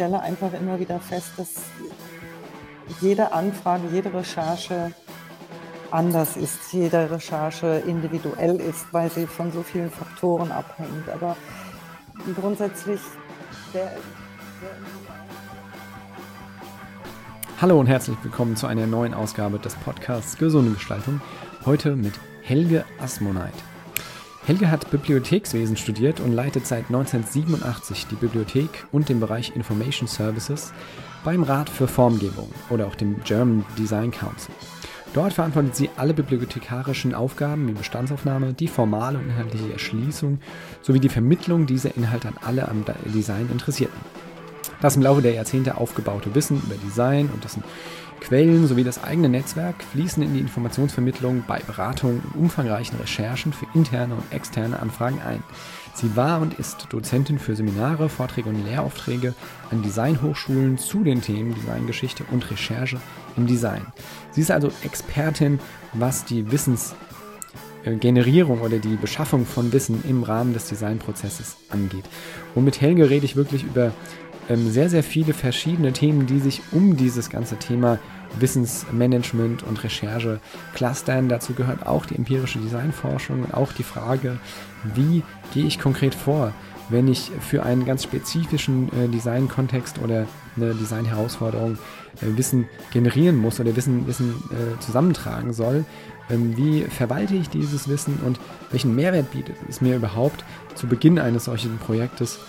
Stelle einfach immer wieder fest, dass jede Anfrage, jede Recherche anders ist, jede Recherche individuell ist, weil sie von so vielen Faktoren abhängt. Aber grundsätzlich der, der Hallo und herzlich willkommen zu einer neuen Ausgabe des Podcasts Gesunde Gestaltung. Heute mit Helge Asmoneit. Helge hat Bibliothekswesen studiert und leitet seit 1987 die Bibliothek und den Bereich Information Services beim Rat für Formgebung oder auch dem German Design Council. Dort verantwortet sie alle bibliothekarischen Aufgaben wie Bestandsaufnahme, die formale und inhaltliche Erschließung sowie die Vermittlung dieser Inhalte an alle am Design Interessierten. Das im Laufe der Jahrzehnte aufgebaute Wissen über Design und dessen Quellen sowie das eigene Netzwerk fließen in die Informationsvermittlung bei Beratung und umfangreichen Recherchen für interne und externe Anfragen ein. Sie war und ist Dozentin für Seminare, Vorträge und Lehraufträge an Designhochschulen zu den Themen Designgeschichte und Recherche im Design. Sie ist also Expertin, was die Wissensgenerierung oder die Beschaffung von Wissen im Rahmen des Designprozesses angeht. Und mit Helge rede ich wirklich über ähm, sehr, sehr viele verschiedene Themen, die sich um dieses ganze Thema Wissensmanagement und Recherche clustern. Dazu gehört auch die empirische Designforschung und auch die Frage, wie gehe ich konkret vor, wenn ich für einen ganz spezifischen äh, Design-Kontext oder eine Design-Herausforderung äh, Wissen generieren muss oder Wissen, Wissen äh, zusammentragen soll. Ähm, wie verwalte ich dieses Wissen und welchen Mehrwert bietet es mir überhaupt zu Beginn eines solchen Projektes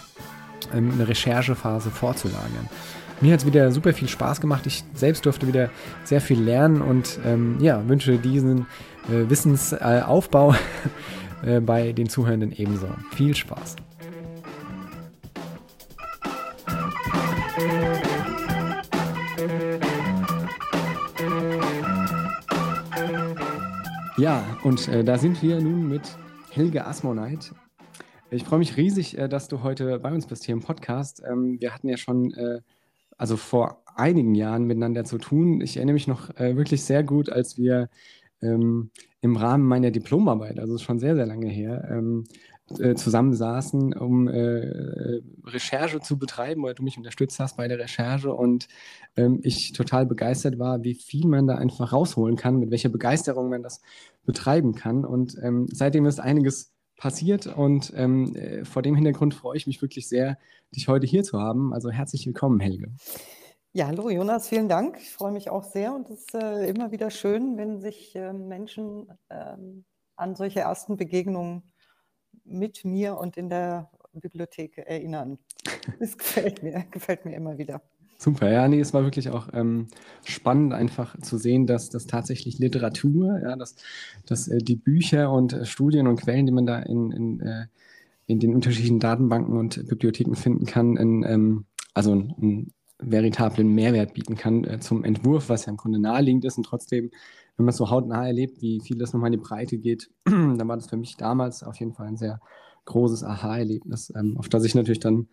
ähm, eine Recherchephase vorzulagern. Mir hat es wieder super viel Spaß gemacht. Ich selbst durfte wieder sehr viel lernen und ähm, ja, wünsche diesen äh, Wissensaufbau äh, bei den Zuhörenden ebenso. Viel Spaß. Ja, und äh, da sind wir nun mit Helge Asmoneit. Ich freue mich riesig, äh, dass du heute bei uns bist hier im Podcast. Ähm, wir hatten ja schon, äh, also vor einigen Jahren miteinander zu tun. Ich erinnere mich noch äh, wirklich sehr gut, als wir ähm, im Rahmen meiner Diplomarbeit, also schon sehr, sehr lange her, ähm, zusammensaßen, um Recherche zu betreiben, weil du mich unterstützt hast bei der Recherche und ich total begeistert war, wie viel man da einfach rausholen kann, mit welcher Begeisterung man das betreiben kann. Und seitdem ist einiges passiert. Und ähm, äh, vor dem Hintergrund freue ich mich wirklich sehr, dich heute hier zu haben. Also herzlich willkommen, Helge. Ja, hallo Jonas, vielen Dank. Ich freue mich auch sehr und es ist äh, immer wieder schön, wenn sich äh, Menschen ähm, an solche ersten Begegnungen mit mir und in der Bibliothek erinnern. Das gefällt mir, gefällt mir immer wieder. Super, ja, nee, es war wirklich auch ähm, spannend, einfach zu sehen, dass das tatsächlich Literatur, ja, dass, dass äh, die Bücher und äh, Studien und Quellen, die man da in, in, äh, in den unterschiedlichen Datenbanken und Bibliotheken finden kann, in, ähm, also einen veritablen Mehrwert bieten kann äh, zum Entwurf, was ja im Grunde naheliegend ist und trotzdem, wenn man es so hautnah erlebt, wie viel das nochmal in die Breite geht, dann war das für mich damals auf jeden Fall ein sehr großes Aha-Erlebnis, ähm, auf das ich natürlich dann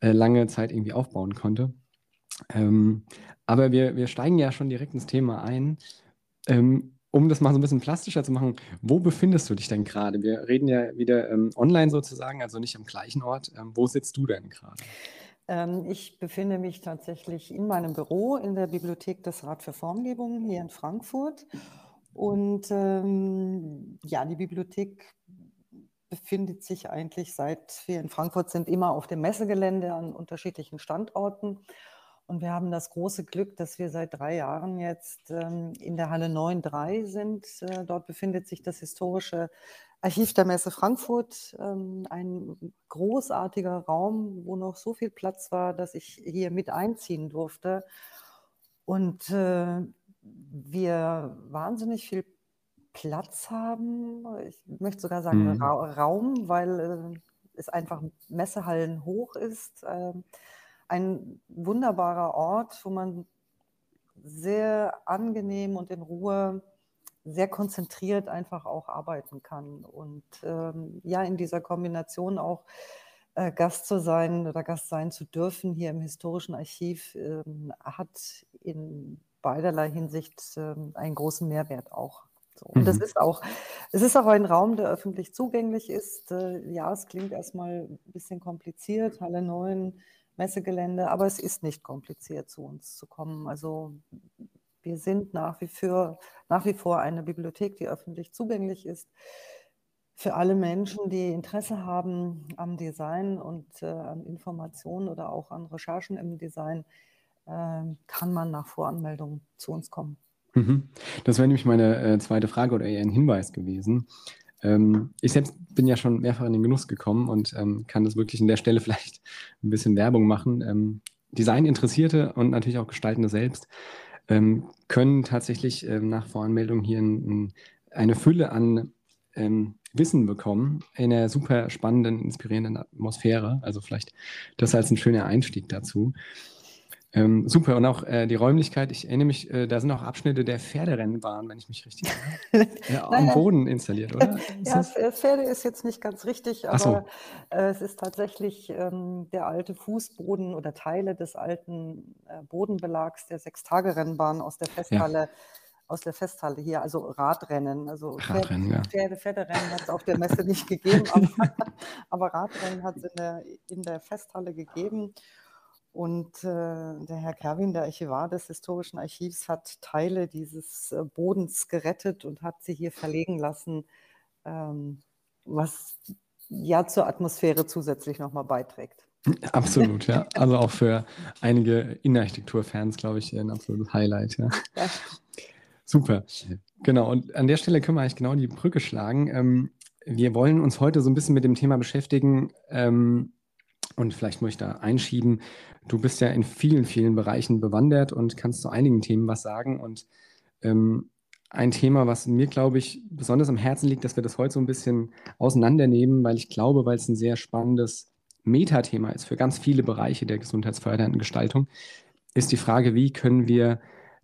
äh, lange Zeit irgendwie aufbauen konnte. Ähm, aber wir, wir steigen ja schon direkt ins Thema ein. Ähm, um das mal so ein bisschen plastischer zu machen, wo befindest du dich denn gerade? Wir reden ja wieder ähm, online sozusagen, also nicht am gleichen Ort. Ähm, wo sitzt du denn gerade? Ähm, ich befinde mich tatsächlich in meinem Büro in der Bibliothek des Rat für Formgebung hier in Frankfurt. Und ähm, ja, die Bibliothek befindet sich eigentlich seit wir in Frankfurt sind immer auf dem Messegelände an unterschiedlichen Standorten. Und wir haben das große Glück, dass wir seit drei Jahren jetzt ähm, in der Halle 9.3 sind. Äh, dort befindet sich das historische Archiv der Messe Frankfurt, ähm, ein großartiger Raum, wo noch so viel Platz war, dass ich hier mit einziehen durfte. Und äh, wir wahnsinnig viel Platz haben. Ich möchte sogar sagen mhm. Ra Raum, weil äh, es einfach Messehallen hoch ist. Ein wunderbarer Ort, wo man sehr angenehm und in Ruhe, sehr konzentriert einfach auch arbeiten kann. Und ähm, ja, in dieser Kombination auch äh, Gast zu sein oder Gast sein zu dürfen hier im historischen Archiv, ähm, hat in beiderlei Hinsicht ähm, einen großen Mehrwert auch. So. Und mhm. das ist auch, es ist auch ein Raum, der öffentlich zugänglich ist. Äh, ja, es klingt erstmal ein bisschen kompliziert, Halle 9, Messegelände, aber es ist nicht kompliziert, zu uns zu kommen. Also wir sind nach wie, für, nach wie vor eine Bibliothek, die öffentlich zugänglich ist. Für alle Menschen, die Interesse haben am Design und äh, an Informationen oder auch an Recherchen im Design, äh, kann man nach Voranmeldung zu uns kommen. Mhm. Das wäre nämlich meine äh, zweite Frage oder eher ein Hinweis gewesen. Ähm, ich selbst bin ja schon mehrfach in den Genuss gekommen und ähm, kann das wirklich an der Stelle vielleicht ein bisschen Werbung machen. Ähm, Designinteressierte und natürlich auch Gestaltende selbst ähm, können tatsächlich ähm, nach Voranmeldung hier ein, ein, eine Fülle an ähm, Wissen bekommen in einer super spannenden, inspirierenden Atmosphäre. Also vielleicht das als ein schöner Einstieg dazu. Ähm, super, und auch äh, die Räumlichkeit, ich erinnere mich, äh, da sind auch Abschnitte der Pferderennbahn, wenn ich mich richtig erinnere, ja, am Boden installiert, oder? Ja, das? Äh, Pferde ist jetzt nicht ganz richtig, aber so. äh, es ist tatsächlich ähm, der alte Fußboden oder Teile des alten äh, Bodenbelags der Sechstagerennbahn aus der Festhalle. Ja. Aus der Festhalle hier, also Radrennen. Also Radrennen, Pferde, ja. Pferde, Pferderennen hat es auf der Messe nicht gegeben, aber, aber Radrennen hat es in der, in der Festhalle gegeben. Und äh, der Herr Kerwin, der Archivar des Historischen Archivs, hat Teile dieses äh, Bodens gerettet und hat sie hier verlegen lassen, ähm, was ja zur Atmosphäre zusätzlich nochmal beiträgt. Absolut, ja. Also auch für einige Innenarchitekturfans, glaube ich, ein absolutes Highlight. Ja. ja. Super. Genau, und an der Stelle können wir eigentlich genau die Brücke schlagen. Ähm, wir wollen uns heute so ein bisschen mit dem Thema beschäftigen, ähm, und vielleicht muss ich da einschieben, du bist ja in vielen, vielen Bereichen bewandert und kannst zu einigen Themen was sagen. Und ähm, ein Thema, was mir, glaube ich, besonders am Herzen liegt, dass wir das heute so ein bisschen auseinandernehmen, weil ich glaube, weil es ein sehr spannendes Metathema ist für ganz viele Bereiche der gesundheitsfördernden Gestaltung, ist die Frage, wie können wir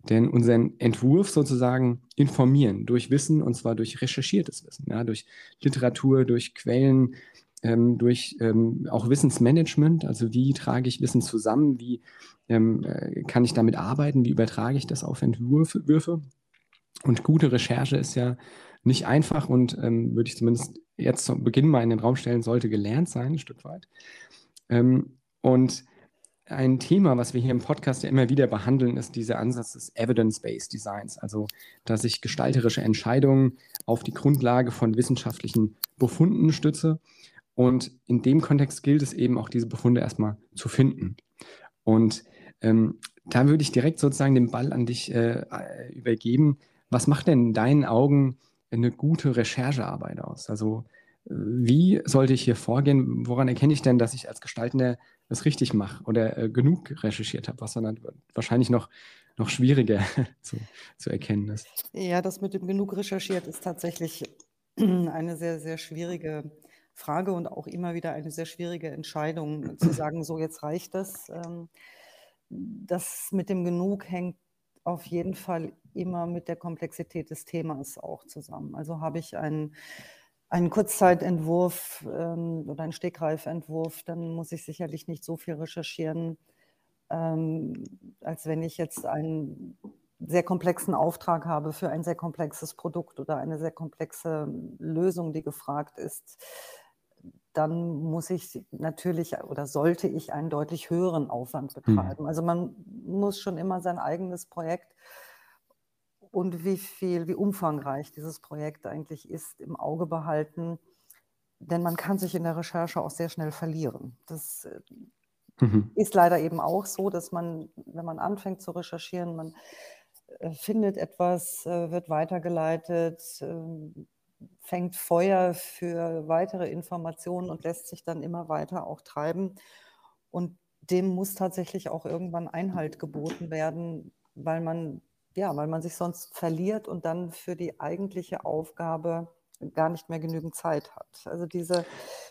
denn unseren Entwurf sozusagen informieren durch Wissen und zwar durch recherchiertes Wissen, ja, durch Literatur, durch Quellen, ähm, durch ähm, auch Wissensmanagement, also wie trage ich Wissen zusammen, wie ähm, äh, kann ich damit arbeiten, wie übertrage ich das auf Entwürfe. Und gute Recherche ist ja nicht einfach und ähm, würde ich zumindest jetzt zu Beginn mal in den Raum stellen, sollte gelernt sein, ein Stück weit. Ähm, und ein Thema, was wir hier im Podcast ja immer wieder behandeln, ist dieser Ansatz des Evidence-Based Designs, also dass ich gestalterische Entscheidungen auf die Grundlage von wissenschaftlichen Befunden stütze und in dem Kontext gilt es eben auch, diese Befunde erstmal zu finden. Und ähm, da würde ich direkt sozusagen den Ball an dich äh, übergeben. Was macht denn in deinen Augen eine gute Recherchearbeit aus? Also wie sollte ich hier vorgehen? Woran erkenne ich denn, dass ich als Gestaltender das richtig mache oder äh, genug recherchiert habe, was dann wahrscheinlich noch, noch schwieriger zu, zu erkennen ist? Ja, das mit dem genug recherchiert ist tatsächlich eine sehr, sehr schwierige Frage und auch immer wieder eine sehr schwierige Entscheidung, zu sagen, so jetzt reicht das. Ähm, das mit dem Genug hängt auf jeden Fall immer mit der Komplexität des Themas auch zusammen. Also habe ich einen, einen Kurzzeitentwurf ähm, oder einen Stegreifentwurf, dann muss ich sicherlich nicht so viel recherchieren, ähm, als wenn ich jetzt einen sehr komplexen Auftrag habe für ein sehr komplexes Produkt oder eine sehr komplexe Lösung, die gefragt ist dann muss ich natürlich oder sollte ich einen deutlich höheren Aufwand hm. betreiben. Mhm. Also man muss schon immer sein eigenes Projekt und wie viel, wie umfangreich dieses Projekt eigentlich ist, im Auge behalten. Denn man kann sich in der Recherche auch sehr schnell verlieren. Das äh, mhm. ist leider eben auch so, dass man, wenn man anfängt zu recherchieren, man äh, findet etwas, äh, wird weitergeleitet, ähm, fängt Feuer für weitere Informationen und lässt sich dann immer weiter auch treiben. Und dem muss tatsächlich auch irgendwann Einhalt geboten werden, weil man, ja, weil man sich sonst verliert und dann für die eigentliche Aufgabe gar nicht mehr genügend Zeit hat. Also diese,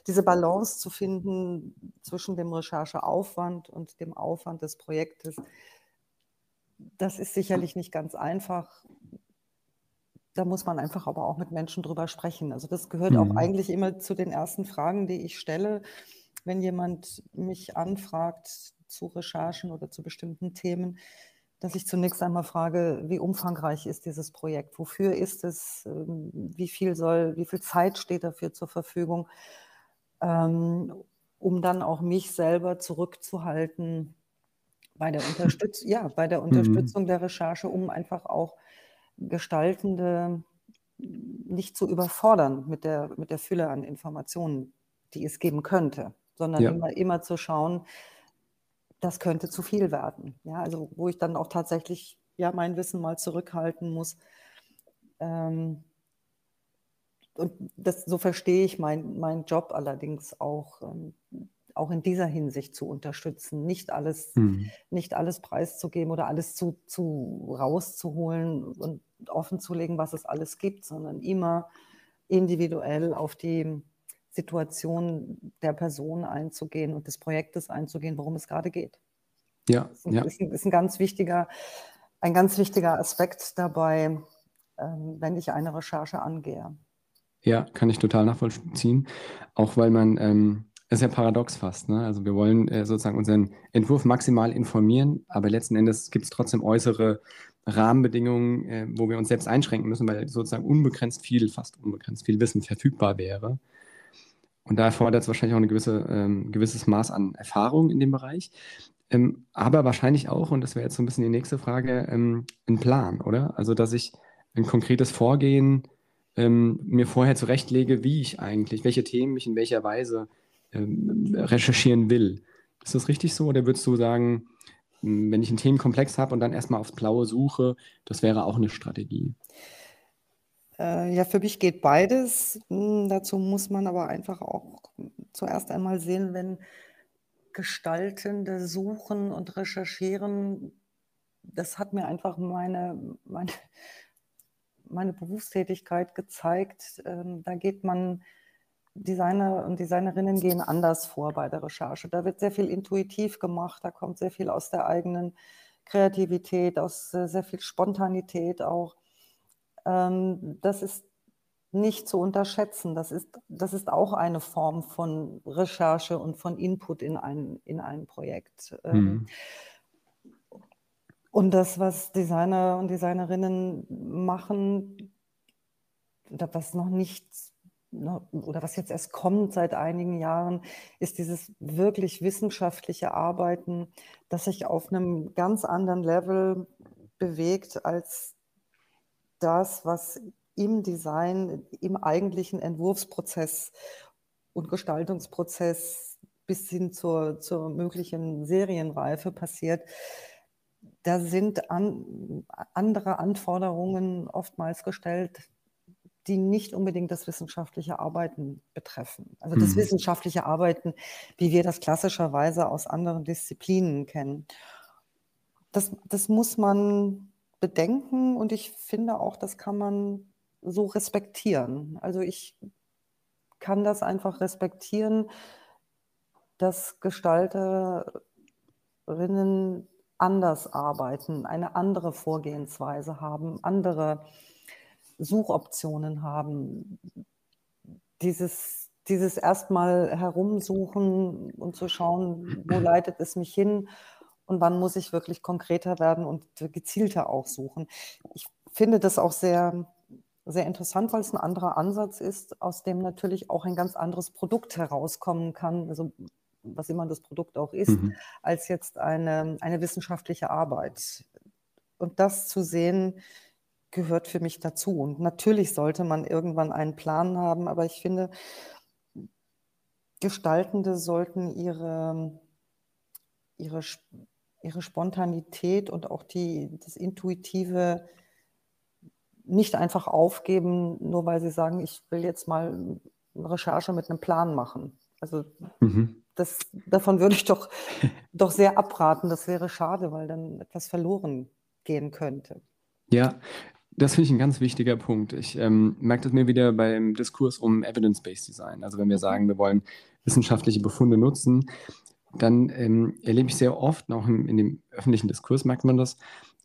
diese Balance zu finden zwischen dem Rechercheaufwand und dem Aufwand des Projektes, das ist sicherlich nicht ganz einfach. Da muss man einfach aber auch mit Menschen drüber sprechen. Also das gehört mhm. auch eigentlich immer zu den ersten Fragen, die ich stelle, wenn jemand mich anfragt zu Recherchen oder zu bestimmten Themen dass ich zunächst einmal frage, wie umfangreich ist dieses Projekt? Wofür ist es? Ähm, wie viel soll, wie viel Zeit steht dafür zur Verfügung? Ähm, um dann auch mich selber zurückzuhalten bei der, Unterstütz ja, bei der mhm. Unterstützung der Recherche, um einfach auch Gestaltende nicht zu überfordern mit der, mit der Fülle an Informationen, die es geben könnte, sondern ja. immer, immer zu schauen, das könnte zu viel werden. Ja, also wo ich dann auch tatsächlich ja mein Wissen mal zurückhalten muss. Ähm, und das, so verstehe ich meinen mein Job allerdings auch, ähm, auch in dieser Hinsicht zu unterstützen, nicht alles, mhm. nicht alles preiszugeben oder alles zu, zu rauszuholen und offenzulegen, was es alles gibt, sondern immer individuell auf die Situation der Person einzugehen und des Projektes einzugehen, worum es gerade geht. Ja, das ist ein, ja. Ist ein, ist ein ganz wichtiger, ein ganz wichtiger Aspekt dabei, ähm, wenn ich eine Recherche angehe. Ja, kann ich total nachvollziehen. Auch weil man, ähm, ist ja paradox fast, ne? Also wir wollen äh, sozusagen unseren Entwurf maximal informieren, aber letzten Endes gibt es trotzdem äußere Rahmenbedingungen, äh, wo wir uns selbst einschränken müssen, weil sozusagen unbegrenzt viel, fast unbegrenzt viel Wissen verfügbar wäre. Und da erfordert es wahrscheinlich auch ein gewisse, ähm, gewisses Maß an Erfahrung in dem Bereich. Ähm, aber wahrscheinlich auch, und das wäre jetzt so ein bisschen die nächste Frage, ähm, ein Plan, oder? Also, dass ich ein konkretes Vorgehen ähm, mir vorher zurechtlege, wie ich eigentlich, welche Themen ich in welcher Weise ähm, recherchieren will. Ist das richtig so? Oder würdest du sagen, wenn ich einen Themenkomplex habe und dann erstmal aufs Blaue suche, das wäre auch eine Strategie? Äh, ja, für mich geht beides. Hm, dazu muss man aber einfach auch zuerst einmal sehen, wenn Gestaltende suchen und recherchieren, das hat mir einfach meine, meine, meine Berufstätigkeit gezeigt. Ähm, da geht man, Designer und Designerinnen gehen anders vor bei der Recherche. Da wird sehr viel intuitiv gemacht, da kommt sehr viel aus der eigenen Kreativität, aus äh, sehr viel Spontanität auch. Ähm, das ist nicht zu unterschätzen. Das ist, das ist auch eine Form von Recherche und von Input in ein, in ein Projekt. Ähm, mhm. Und das, was Designer und Designerinnen machen, was noch nicht, oder was jetzt erst kommt seit einigen Jahren, ist dieses wirklich wissenschaftliche Arbeiten, das sich auf einem ganz anderen Level bewegt als das, was im Design, im eigentlichen Entwurfsprozess und Gestaltungsprozess bis hin zur, zur möglichen Serienreife passiert, da sind an, andere Anforderungen oftmals gestellt, die nicht unbedingt das wissenschaftliche Arbeiten betreffen. Also das mhm. wissenschaftliche Arbeiten, wie wir das klassischerweise aus anderen Disziplinen kennen. Das, das muss man bedenken und ich finde auch, das kann man so respektieren. Also ich kann das einfach respektieren, dass Gestalterinnen anders arbeiten, eine andere Vorgehensweise haben, andere Suchoptionen haben. Dieses, dieses erstmal herumsuchen und zu schauen, wo leitet es mich hin und wann muss ich wirklich konkreter werden und gezielter auch suchen. Ich finde das auch sehr, sehr interessant, weil es ein anderer Ansatz ist, aus dem natürlich auch ein ganz anderes Produkt herauskommen kann, also was immer das Produkt auch ist, mhm. als jetzt eine, eine wissenschaftliche Arbeit. Und das zu sehen, gehört für mich dazu. Und natürlich sollte man irgendwann einen Plan haben, aber ich finde, Gestaltende sollten ihre, ihre ihre Spontanität und auch die, das Intuitive nicht einfach aufgeben, nur weil sie sagen, ich will jetzt mal eine Recherche mit einem Plan machen. Also mhm. das, davon würde ich doch, doch sehr abraten. Das wäre schade, weil dann etwas verloren gehen könnte. Ja, Das finde ich ein ganz wichtiger Punkt. Ich ähm, merke das mir wieder beim Diskurs um Evidence-Based Design. Also wenn wir sagen, wir wollen wissenschaftliche Befunde nutzen, dann ähm, erlebe ich sehr oft, auch in, in, dem öffentlichen Diskurs merkt man das,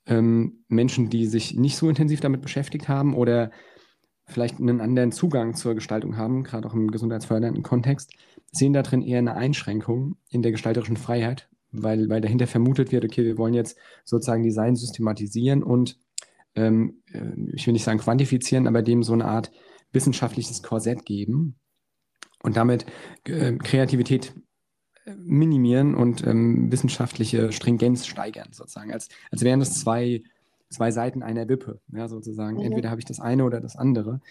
ähm, Menschen, die sich nicht so intensiv damit beschäftigt haben oder vielleicht einen anderen Zugang zur Gestaltung haben, gerade auch im gesundheitsfördernden Kontext, sehen da drin eher eine Einschränkung in der gestalterischen Freiheit, weil, weil dahinter vermutet wird, okay, wir wollen jetzt sozusagen Design systematisieren und ähm, äh, ich will nicht sagen quantifizieren, aber dem so eine Art wissenschaftliches Korsett geben und damit äh, Kreativität äh, minimieren und ähm, wissenschaftliche Stringenz steigern, sozusagen, als, als wären das zwei, zwei Seiten einer Wippe, ja, sozusagen. Mhm. Entweder habe ich das eine oder das andere.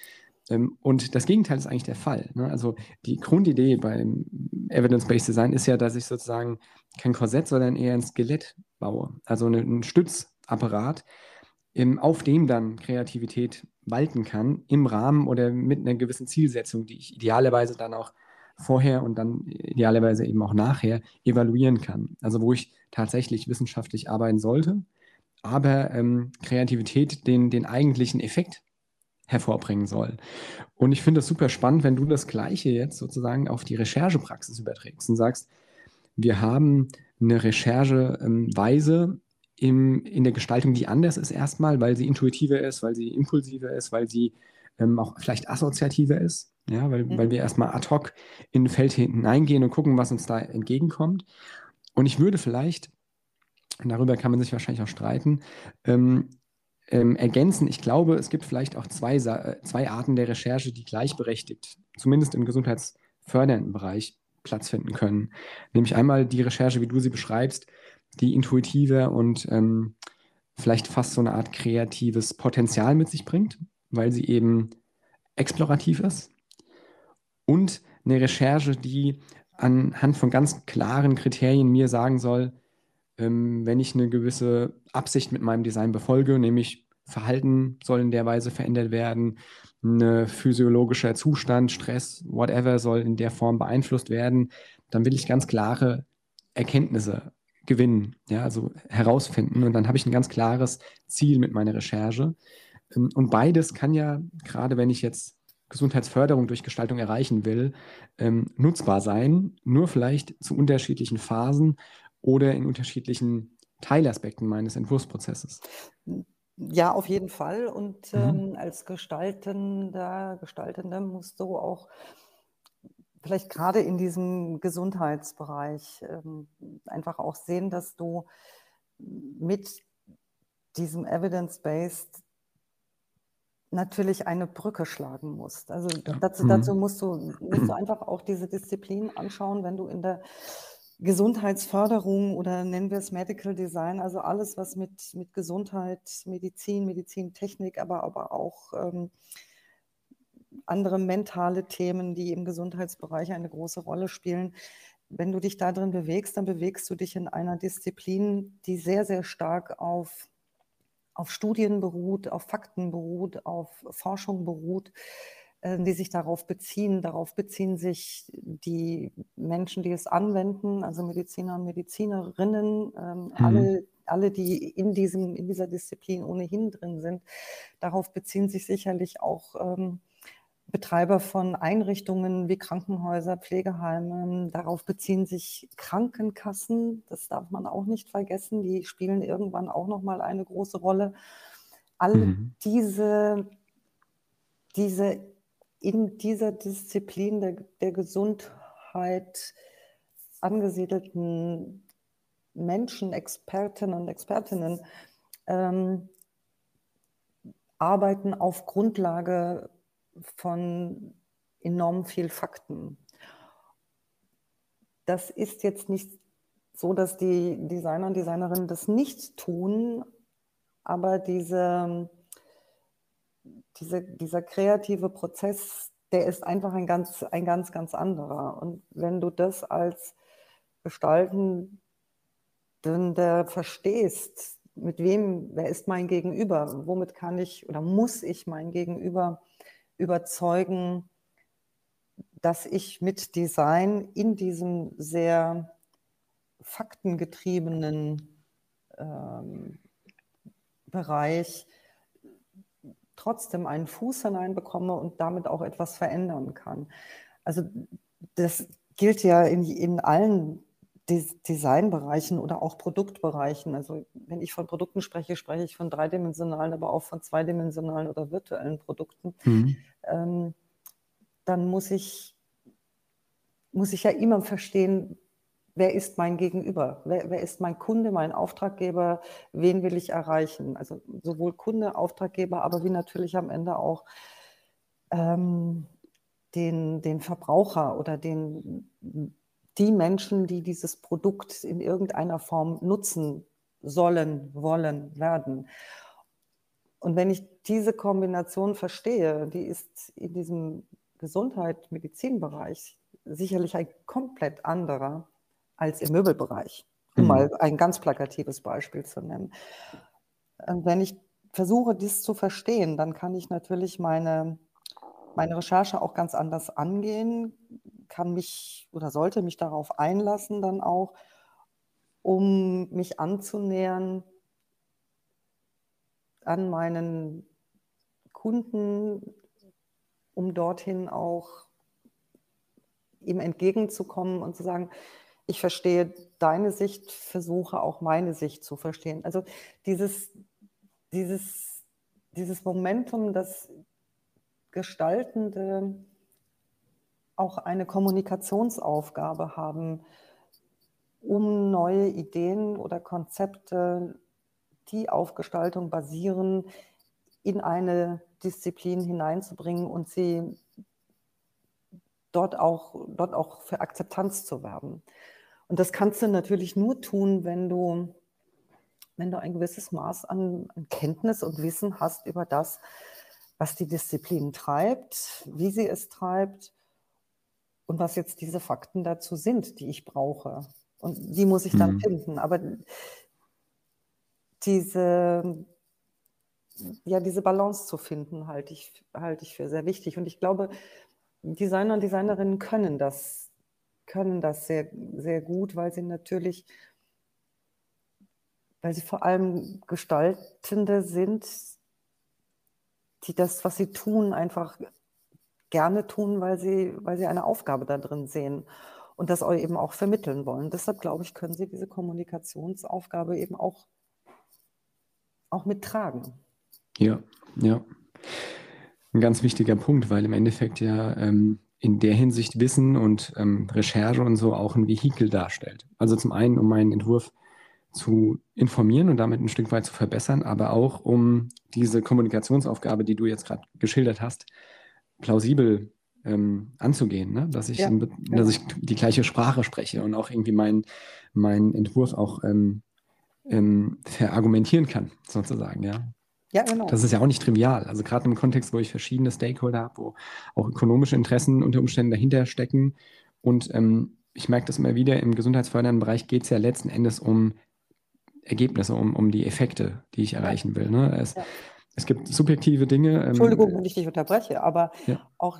Ähm, und das Gegenteil ist eigentlich der Fall. Ne? Also die Grundidee beim Evidence-Based Design ist ja, dass ich sozusagen kein Korsett, sondern eher ein Skelett baue, also einen Stützapparat, auf dem dann Kreativität walten kann, im Rahmen oder mit einer gewissen Zielsetzung, die ich idealerweise dann auch vorher und dann idealerweise eben auch nachher evaluieren kann. Also wo ich tatsächlich wissenschaftlich arbeiten sollte, aber ähm, Kreativität den, den eigentlichen Effekt hervorbringen soll. Und ich finde es super spannend, wenn du das Gleiche jetzt sozusagen auf die Recherchepraxis überträgst und sagst, wir haben eine Rechercheweise, im, in der Gestaltung, die anders ist erstmal, weil sie intuitiver ist, weil sie impulsiver ist, weil sie ähm, auch vielleicht assoziativer ist, ja, weil, mhm. weil wir erstmal ad hoc in ein Feld hineingehen und gucken, was uns da entgegenkommt. Und ich würde vielleicht, darüber kann man sich wahrscheinlich auch streiten, ähm, ähm, ergänzen, ich glaube, es gibt vielleicht auch zwei, äh, zwei Arten der Recherche, die gleichberechtigt, zumindest im gesundheitsfördernden Bereich, Platz finden können. Nämlich einmal die Recherche, wie du sie beschreibst, die intuitive und ähm, vielleicht fast so eine Art kreatives Potenzial mit sich bringt, weil sie eben explorativ ist. Und eine Recherche, die anhand von ganz klaren Kriterien mir sagen soll, ähm, wenn ich eine gewisse Absicht mit meinem Design befolge, nämlich Verhalten soll in der Weise verändert werden, ein physiologischer Zustand, Stress, whatever soll in der Form beeinflusst werden, dann will ich ganz klare Erkenntnisse gewinnen, ja, also herausfinden. Und dann habe ich ein ganz klares Ziel mit meiner Recherche. Ähm, und beides kann ja, gerade wenn ich jetzt Gesundheitsförderung durch Gestaltung erreichen will, ähm, nutzbar sein, nur vielleicht zu unterschiedlichen Phasen oder in unterschiedlichen Teilaspekten meines Entwurfsprozesses. Ja, auf jeden Fall. Und mhm. ähm, als Gestaltender, Gestaltender musst du auch vielleicht gerade in diesem Gesundheitsbereich ähm, einfach auch sehen, dass du mit diesem Evidence-Based natürlich eine Brücke schlagen musst. Also dazu, mhm. dazu musst, du, musst du einfach auch diese Disziplin anschauen, wenn du in der Gesundheitsförderung oder nennen wir es Medical Design, also alles, was mit, mit Gesundheit, Medizin, Medizintechnik, aber, aber auch ähm, andere mentale Themen, die im Gesundheitsbereich eine große Rolle spielen. Wenn du dich da drin bewegst, dann bewegst du dich in einer Disziplin, die sehr, sehr stark auf, auf Studien beruht, auf Fakten beruht, auf Forschung beruht, äh, die sich darauf beziehen. Darauf beziehen sich die Menschen, die es anwenden, also Mediziner und Medizinerinnen, ähm, mhm. alle, alle, die in, diesem, in dieser Disziplin ohnehin drin sind. Darauf beziehen sich sicherlich auch ähm, Betreiber von Einrichtungen wie Krankenhäuser, Pflegeheime. Darauf beziehen sich Krankenkassen. Das darf man auch nicht vergessen. Die spielen irgendwann auch noch mal eine große Rolle. All mhm. diese, diese in dieser Disziplin der, der Gesundheit angesiedelten Menschen, Expertinnen und Expertinnen ähm, arbeiten auf Grundlage von enorm viel Fakten. Das ist jetzt nicht so, dass die Designer und Designerinnen das nicht tun, aber diese, diese, dieser kreative Prozess, der ist einfach ein ganz, ein ganz, ganz anderer. Und wenn du das als Gestalten der verstehst, mit wem, wer ist mein Gegenüber, womit kann ich oder muss ich mein Gegenüber überzeugen, dass ich mit Design in diesem sehr faktengetriebenen ähm, Bereich trotzdem einen Fuß hineinbekomme und damit auch etwas verändern kann. Also das gilt ja in, in allen Designbereichen oder auch Produktbereichen. Also wenn ich von Produkten spreche, spreche ich von dreidimensionalen, aber auch von zweidimensionalen oder virtuellen Produkten. Mhm. Ähm, dann muss ich, muss ich ja immer verstehen, wer ist mein Gegenüber? Wer, wer, ist mein Kunde, mein Auftraggeber? Wen will ich erreichen? Also sowohl Kunde, Auftraggeber, aber wie natürlich am Ende auch ähm, den, den Verbraucher oder den, die Menschen, die dieses Produkt in irgendeiner Form nutzen sollen, wollen, werden. Und wenn ich diese Kombination verstehe, die ist in diesem Gesundheit, Medizinbereich sicherlich ein komplett anderer als im Möbelbereich, um mhm. mal ein ganz plakatives Beispiel zu nennen. Und wenn ich versuche, dies zu verstehen, dann kann ich natürlich meine, meine Recherche auch ganz anders angehen, kann mich oder sollte mich darauf einlassen dann auch, um mich anzunähern an meinen Kunden, um dorthin auch ihm entgegenzukommen und zu sagen, ich verstehe deine Sicht, versuche auch meine Sicht zu verstehen. Also dieses, dieses, dieses Momentum, das Gestaltende auch eine Kommunikationsaufgabe haben, um neue Ideen oder Konzepte, die auf Gestaltung basieren, in eine Disziplin hineinzubringen und sie dort auch, dort auch für Akzeptanz zu werben. Und das kannst du natürlich nur tun, wenn du, wenn du ein gewisses Maß an, an Kenntnis und Wissen hast über das, was die Disziplin treibt, wie sie es treibt und was jetzt diese Fakten dazu sind, die ich brauche. Und die muss ich dann mhm. finden. Aber diese, ja, diese Balance zu finden, halte ich, halte ich für sehr wichtig. Und ich glaube, Designer und Designerinnen können das, können das sehr, sehr gut, weil sie natürlich, weil sie vor allem Gestaltende sind, die das, was sie tun, einfach gerne tun, weil sie, weil sie eine Aufgabe da drin sehen und das eben auch vermitteln wollen. Deshalb glaube ich, können sie diese Kommunikationsaufgabe eben auch, auch mittragen. Ja, ja ein ganz wichtiger Punkt, weil im Endeffekt ja ähm, in der Hinsicht Wissen und ähm, Recherche und so auch ein Vehikel darstellt. Also zum einen, um meinen Entwurf zu informieren und damit ein Stück weit zu verbessern, aber auch um diese Kommunikationsaufgabe, die du jetzt gerade geschildert hast, plausibel ähm, anzugehen, ne? dass, ich, ja, dass genau. ich die gleiche Sprache spreche und auch irgendwie meinen mein Entwurf auch ähm, ähm, verargumentieren kann, sozusagen, ja. Ja, genau. Das ist ja auch nicht trivial. Also gerade im Kontext, wo ich verschiedene Stakeholder habe, wo auch ökonomische Interessen unter Umständen dahinter stecken. Und ähm, ich merke das immer wieder, im gesundheitsfördernden Bereich geht es ja letzten Endes um Ergebnisse, um, um die Effekte, die ich erreichen will. Ne? Es, ja. es gibt subjektive Dinge. Ähm, Entschuldigung, wenn ich dich unterbreche, aber ja. auch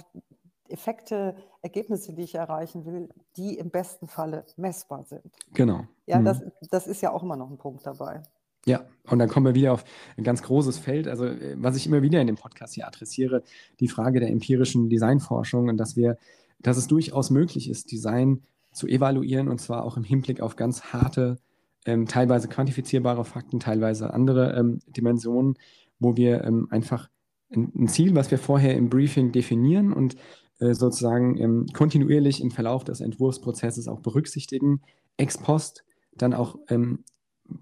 Effekte, Ergebnisse, die ich erreichen will, die im besten Falle messbar sind. Genau. Ja, mhm. das, das ist ja auch immer noch ein Punkt dabei. Ja, und dann kommen wir wieder auf ein ganz großes Feld. Also, äh, was ich immer wieder in dem Podcast hier adressiere, die Frage der empirischen Designforschung und dass wir, dass es durchaus möglich ist, Design zu evaluieren und zwar auch im Hinblick auf ganz harte, ähm, teilweise quantifizierbare Fakten, teilweise andere ähm, Dimensionen, wo wir ähm, einfach ein, ein, Ziel, was wir vorher im Briefing definieren und äh, sozusagen ähm, kontinuierlich im Verlauf des Entwurfsprozesses auch berücksichtigen, ex post dann auch ähm,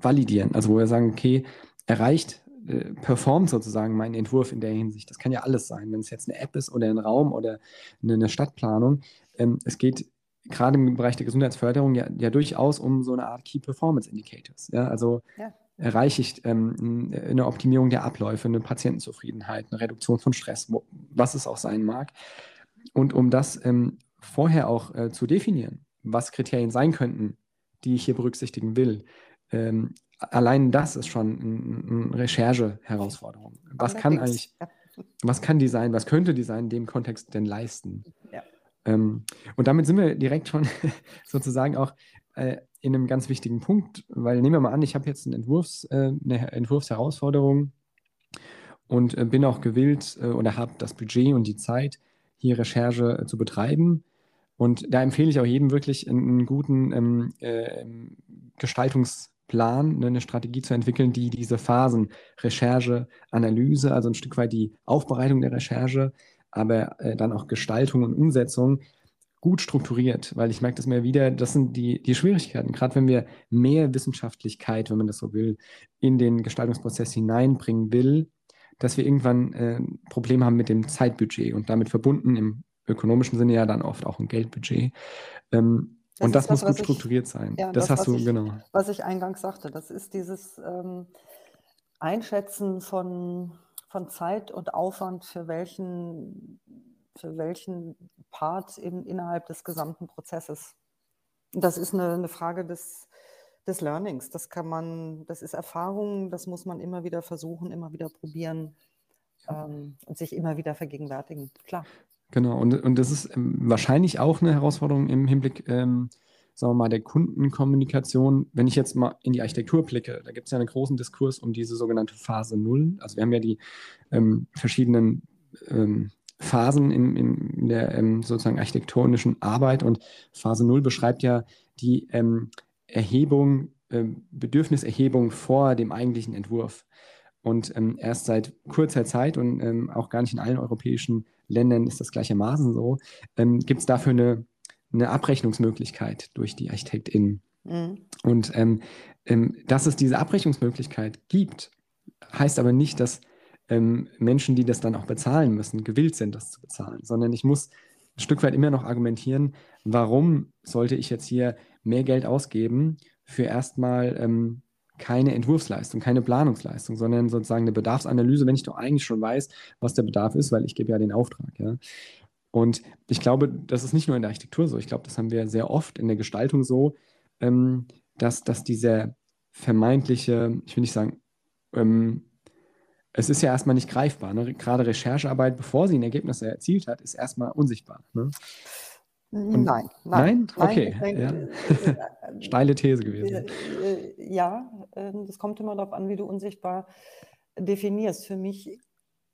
validieren. Also wo wir sagen, okay, erreicht, äh, performt sozusagen mein Entwurf in der Hinsicht. Das kann ja alles sein, wenn es jetzt eine App ist oder ein Raum oder eine, eine Stadtplanung. Ähm, es geht gerade im Bereich der Gesundheitsförderung ja, ja, durchaus um so eine Art Key Performance Indicators. Ja? Also ja. erreiche ich ähm, eine Optimierung der Abläufe, eine Patientenzufriedenheit, eine Reduktion von Stress, wo, was es auch sein mag. Und um das ähm, vorher auch äh, zu definieren, was Kriterien sein könnten, die ich hier berücksichtigen will, ähm, allein das ist schon eine Recherche-Herausforderung. Was kann eigentlich, was kann Design, was könnte Design in dem Kontext denn leisten? Ja. Ähm, und damit sind wir direkt schon sozusagen auch äh, in einem ganz wichtigen Punkt, weil nehmen wir mal an, ich habe jetzt einen Entwurfs, äh, eine Entwurfsherausforderung und äh, bin auch gewillt äh, oder habe das Budget und die Zeit, hier Recherche äh, zu betreiben. Und da empfehle ich auch jedem wirklich einen, einen guten ähm, äh, Gestaltungsplan, ne, eine Strategie zu entwickeln, die diese Phasen Recherche, Analyse, also ein Stück weit die Aufbereitung der Recherche, aber äh, dann auch Gestaltung und Umsetzung gut strukturiert, weil ich merke das mir wieder, das sind die, die Schwierigkeiten, gerade wenn wir mehr Wissenschaftlichkeit, wenn man das so will, in den Gestaltungsprozess hineinbringen will, dass wir irgendwann äh, Probleme haben mit dem Zeitbudget und damit verbunden im ökonomischen Sinne ja dann oft auch ein Geldbudget. Ähm, das und das muss gut strukturiert ich, sein. Ja, das, das, hast du, ich, genau. Was ich eingangs sagte, das ist dieses ähm, Einschätzen von, von Zeit und Aufwand für welchen, für welchen Part in, innerhalb des gesamten Prozesses. Das ist eine, eine Frage des, des Learnings. Das kann man, das ist Erfahrung, das muss man immer wieder versuchen, immer wieder probieren ähm, und sich immer wieder vergegenwärtigen. Klar. Genau, und, und das ist ähm, wahrscheinlich auch eine Herausforderung im Hinblick, ähm, sagen wir mal, der Kundenkommunikation. Wenn ich jetzt mal in die Architektur blicke, da gibt es ja einen großen Diskurs um diese sogenannte Phase Null. Also wir haben ja die ähm, verschiedenen ähm, Phasen in, in der ähm, sozusagen architektonischen Arbeit und Phase Null beschreibt ja die ähm, Erhebung, Bedürfniserhebung vor dem eigentlichen Entwurf. Und erst seit kurzer Zeit und auch gar nicht in allen europäischen Ländern ist das gleichermaßen so, ähm, gibt es dafür eine, eine Abrechnungsmöglichkeit durch die ArchitektInnen. Mhm. Und ähm, ähm, dass es diese Abrechnungsmöglichkeit gibt, heißt aber nicht, dass ähm, Menschen, die das dann auch bezahlen müssen, gewillt sind, das zu bezahlen, sondern ich muss ein Stück weit immer noch argumentieren, warum sollte ich jetzt hier mehr Geld ausgeben für erstmal ähm, keine Entwurfsleistung, keine Planungsleistung, sondern sozusagen eine Bedarfsanalyse, wenn ich doch eigentlich schon weiß, was der Bedarf ist, weil ich gebe ja den Auftrag. Ja. Und ich glaube, das ist nicht nur in der Architektur so, ich glaube, das haben wir sehr oft in der Gestaltung so, ähm, dass, dass dieser vermeintliche, ich will nicht sagen, ähm, es ist ja erstmal nicht greifbar. Ne? Gerade Recherchearbeit, bevor sie ein Ergebnis erzielt hat, ist erstmal unsichtbar. Ne? Und nein, nein. Nein? Okay. Nein, ja. Äh, äh, Steile These gewesen. Äh, ja, ähm, das kommt immer darauf an, wie du unsichtbar definierst. Für mich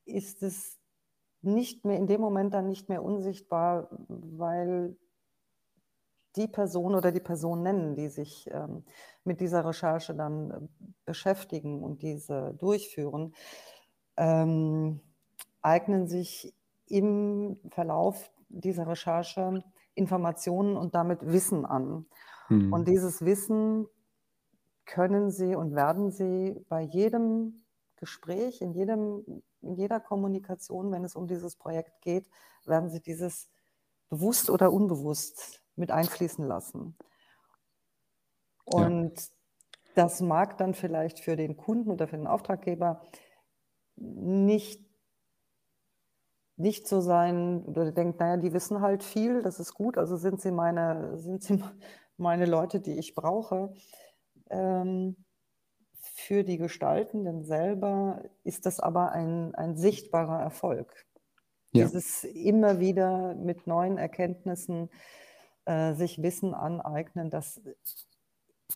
ist es nicht mehr in dem Moment dann nicht mehr unsichtbar, weil die Person oder die Person nennen, die sich ähm, mit dieser Recherche dann beschäftigen und diese durchführen, ähm, eignen sich im Verlauf dieser Recherche Informationen und damit Wissen an. Mhm. Und dieses Wissen können Sie und werden Sie bei jedem Gespräch, in, jedem, in jeder Kommunikation, wenn es um dieses Projekt geht, werden Sie dieses bewusst oder unbewusst mit einfließen lassen. Und ja. das mag dann vielleicht für den Kunden oder für den Auftraggeber nicht nicht so sein oder denkt, naja, die wissen halt viel, das ist gut, also sind sie meine, sind sie meine Leute, die ich brauche. Ähm, für die Gestaltenden selber ist das aber ein, ein sichtbarer Erfolg. Ja. Dieses immer wieder mit neuen Erkenntnissen äh, sich Wissen aneignen, das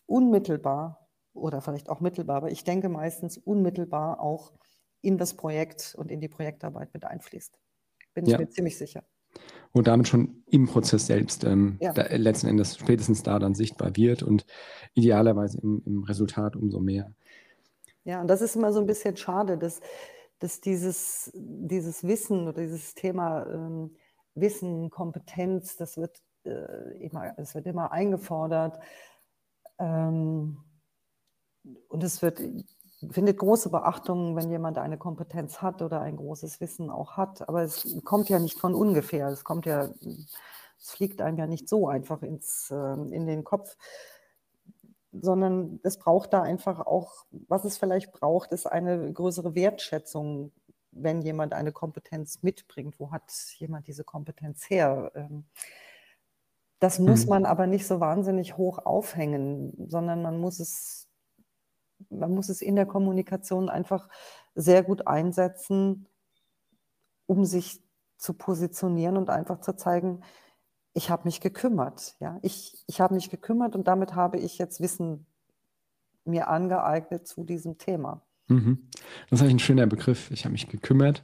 unmittelbar oder vielleicht auch mittelbar, aber ich denke meistens unmittelbar auch in das Projekt und in die Projektarbeit mit einfließt. Bin ja. ich mir ziemlich sicher. Und damit schon im Prozess selbst ähm, ja. da, letzten Endes spätestens da dann sichtbar wird und idealerweise im, im, Resultat umso mehr. Ja, und das ist immer so ein bisschen schade, dass, dass dieses, dieses Wissen oder dieses Thema ähm, Wissen, Kompetenz, das wird, äh, immer, das wird immer eingefordert. Ähm, und es wird findet große Beachtung, wenn jemand eine Kompetenz hat oder ein großes Wissen auch hat. Aber es kommt ja nicht von ungefähr. Es kommt ja, es fliegt einem ja nicht so einfach ins, äh, in den Kopf, sondern es braucht da einfach auch, was es vielleicht braucht, ist eine größere Wertschätzung, wenn jemand eine Kompetenz mitbringt. Wo hat jemand diese Kompetenz her? Ähm, das muss mhm. man aber nicht so wahnsinnig hoch aufhängen, sondern man muss es man muss es in der Kommunikation einfach sehr gut einsetzen, um sich zu positionieren und einfach zu zeigen, ich habe mich gekümmert. Ja? Ich, ich habe mich gekümmert und damit habe ich jetzt Wissen mir angeeignet zu diesem Thema. Mhm. Das ist eigentlich ein schöner Begriff. Ich habe mich gekümmert,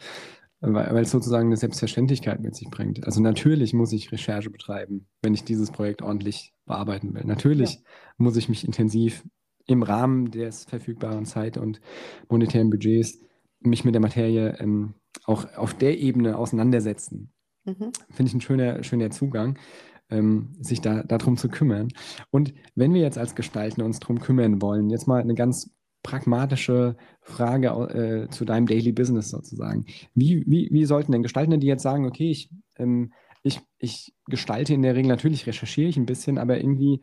weil, weil es sozusagen eine Selbstverständlichkeit mit sich bringt. Also natürlich muss ich Recherche betreiben, wenn ich dieses Projekt ordentlich bearbeiten will. Natürlich ja. muss ich mich intensiv im Rahmen des verfügbaren Zeit und monetären Budgets mich mit der Materie ähm, auch auf der Ebene auseinandersetzen. Mhm. Finde ich ein schöner, schöner Zugang, ähm, sich da darum zu kümmern. Und wenn wir jetzt als Gestalten uns darum kümmern wollen, jetzt mal eine ganz pragmatische Frage äh, zu deinem Daily Business sozusagen. Wie, wie, wie sollten denn Gestaltende, die jetzt sagen, okay, ich, ähm, ich, ich gestalte in der Regel, natürlich recherchiere ich ein bisschen, aber irgendwie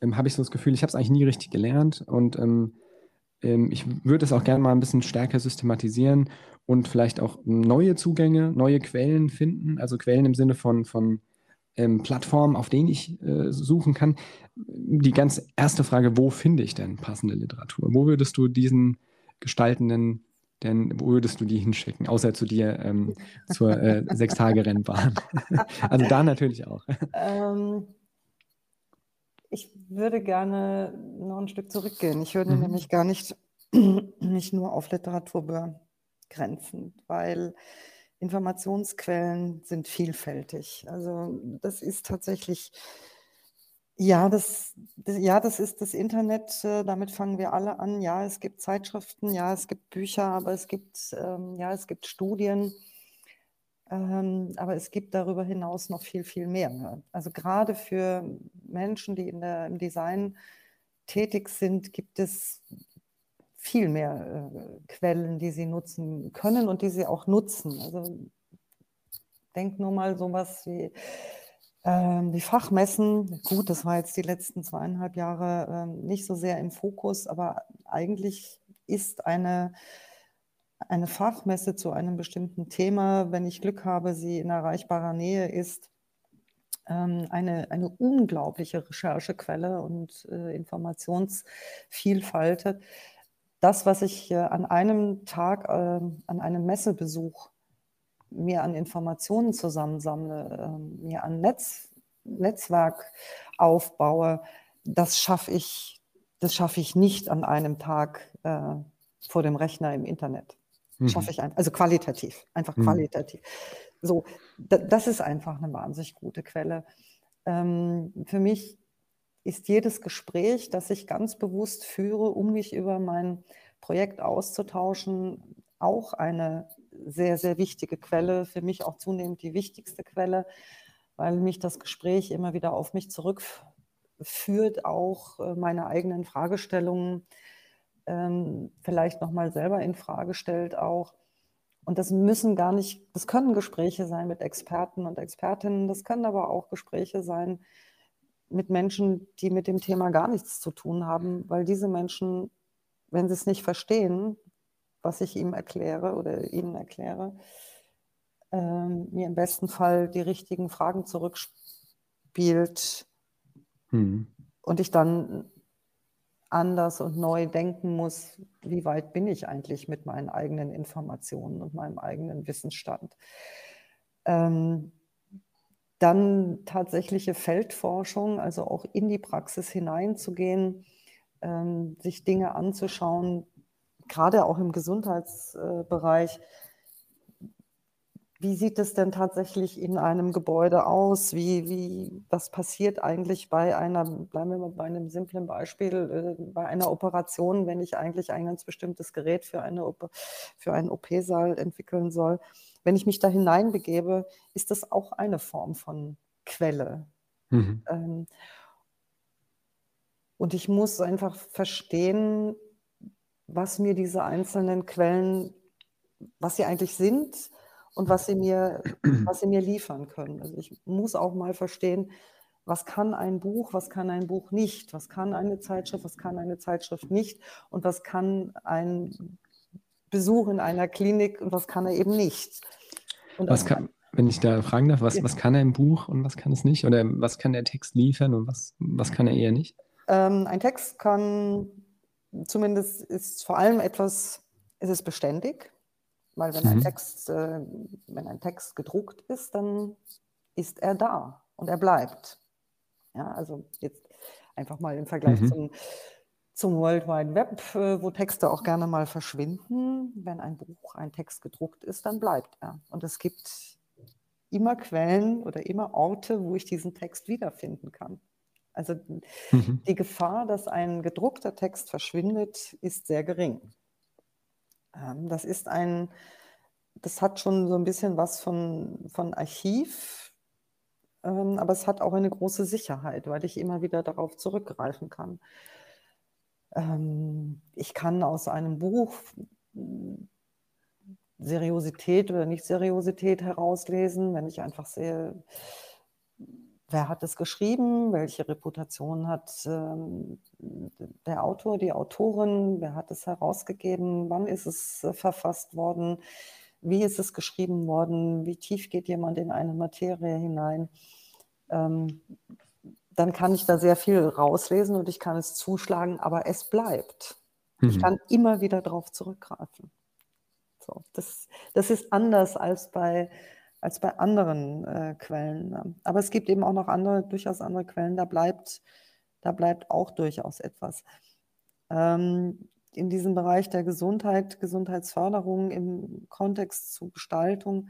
ähm, habe ich so das Gefühl, ich habe es eigentlich nie richtig gelernt und ähm, ähm ich würde es auch gerne mal ein bisschen stärker systematisieren und vielleicht auch neue Zugänge, neue Quellen finden, also Quellen im Sinne von, von ähm, Plattformen, auf denen ich äh, suchen kann. Die ganz erste Frage, wo finde ich denn passende Literatur? Wo würdest du diesen Gestaltenden denn wo würdest du die hinschicken, außer zu dir ähm, zur äh, Sechs-Tage-Rennbahn? also da natürlich auch. Ähm, ich würde gerne noch ein Stück zurückgehen. Ich würde mhm. nämlich gar nicht, nicht nur auf Literatur begrenzen, weil Informationsquellen sind vielfältig. Also das ist tatsächlich, ja, das, das, ja, das ist das Internet, äh, damit fangen wir alle an. Ja, es gibt Zeitschriften, ja, es gibt Bücher, aber es gibt, ähm, ja, es gibt Studien. Ähm, aber es gibt darüber hinaus noch viel, viel mehr. Also gerade für Menschen, die in der, im Design tätig sind, gibt es viel mehr äh, Quellen, die sie nutzen können und die sie auch nutzen. Also denk nur mal sowas wie ähm, die Fachmessen. Gut, das war jetzt die letzten zweieinhalb Jahre ähm, nicht so sehr im Fokus, aber eigentlich ist eine, eine Fachmesse zu einem bestimmten Thema, wenn ich Glück habe, sie in erreichbarer Nähe ist, ähm, eine, eine unglaubliche Recherchequelle und äh, Informationsvielfalt das, was ich äh, an einem Tag, äh, an einem Messebesuch mir an Informationen zusammensammle, äh, mir an Netz, Netzwerk aufbaue, das schaffe ich, das schaffe ich nicht an einem Tag äh, vor dem Rechner im Internet. Mhm. Schaffe ich einfach, also qualitativ, einfach mhm. qualitativ. So, das ist einfach eine wahnsinnig gute Quelle. Ähm, für mich ist jedes Gespräch, das ich ganz bewusst führe, um mich über mein Projekt auszutauschen, auch eine sehr, sehr wichtige Quelle, für mich auch zunehmend die wichtigste Quelle, weil mich das Gespräch immer wieder auf mich zurückführt, auch äh, meine eigenen Fragestellungen ähm, vielleicht nochmal selber in Frage stellt auch. Und das müssen gar nicht, das können Gespräche sein mit Experten und Expertinnen, das können aber auch Gespräche sein mit Menschen, die mit dem Thema gar nichts zu tun haben, weil diese Menschen, wenn sie es nicht verstehen, was ich ihm erkläre oder ihnen erkläre, ähm, mir im besten Fall die richtigen Fragen zurückspielt hm. und ich dann anders und neu denken muss, wie weit bin ich eigentlich mit meinen eigenen Informationen und meinem eigenen Wissensstand. Ähm, dann tatsächliche Feldforschung, also auch in die Praxis hineinzugehen, ähm, sich Dinge anzuschauen, gerade auch im Gesundheitsbereich. Wie sieht es denn tatsächlich in einem Gebäude aus? Wie, wie, was passiert eigentlich bei einer, bleiben wir mal bei einem simplen Beispiel, äh, bei einer Operation, wenn ich eigentlich ein ganz bestimmtes Gerät für, eine, für einen OP-Saal entwickeln soll? wenn ich mich da hineinbegebe, ist das auch eine Form von Quelle. Mhm. Ähm, und ich muss einfach verstehen, was mir diese einzelnen Quellen, was sie eigentlich sind und was sie mir, was sie mir liefern können. Also ich muss auch mal verstehen, was kann ein Buch, was kann ein Buch nicht, was kann eine Zeitschrift, was kann eine Zeitschrift nicht und was kann ein Besuch in einer Klinik und was kann er eben nicht. Und was kann, wenn ich da fragen darf, was, ja. was kann ein Buch und was kann es nicht? Oder was kann der Text liefern und was, was kann er eher nicht? Ähm, ein Text kann zumindest ist vor allem etwas, es ist beständig, weil wenn mhm. ein Text, äh, wenn ein Text gedruckt ist, dann ist er da und er bleibt. Ja, also jetzt einfach mal im Vergleich mhm. zum zum World Wide Web, äh, wo Texte auch gerne mal verschwinden. Wenn ein Buch, ein Text gedruckt ist, dann bleibt er. Und es gibt immer Quellen oder immer Orte, wo ich diesen Text wiederfinden kann. Also mhm. die Gefahr, dass ein gedruckter Text verschwindet, ist sehr gering. Ähm, das ist ein, das hat schon so ein bisschen was von, von Archiv, ähm, aber es hat auch eine große Sicherheit, weil ich immer wieder darauf zurückgreifen kann. Ähm, ich kann aus einem Buch Seriosität oder Nicht-Seriosität herauslesen, wenn ich einfach sehe, wer hat es geschrieben, welche Reputation hat ähm, der Autor, die Autorin, wer hat es herausgegeben, wann ist es äh, verfasst worden, wie ist es geschrieben worden, wie tief geht jemand in eine Materie hinein. Ähm, dann kann ich da sehr viel rauslesen und ich kann es zuschlagen, aber es bleibt. Mhm. Ich kann immer wieder darauf zurückgreifen. So, das, das ist anders als bei, als bei anderen äh, Quellen. Ne? Aber es gibt eben auch noch andere, durchaus andere Quellen, da bleibt, da bleibt auch durchaus etwas. Ähm, in diesem Bereich der Gesundheit, Gesundheitsförderung im Kontext zu Gestaltung,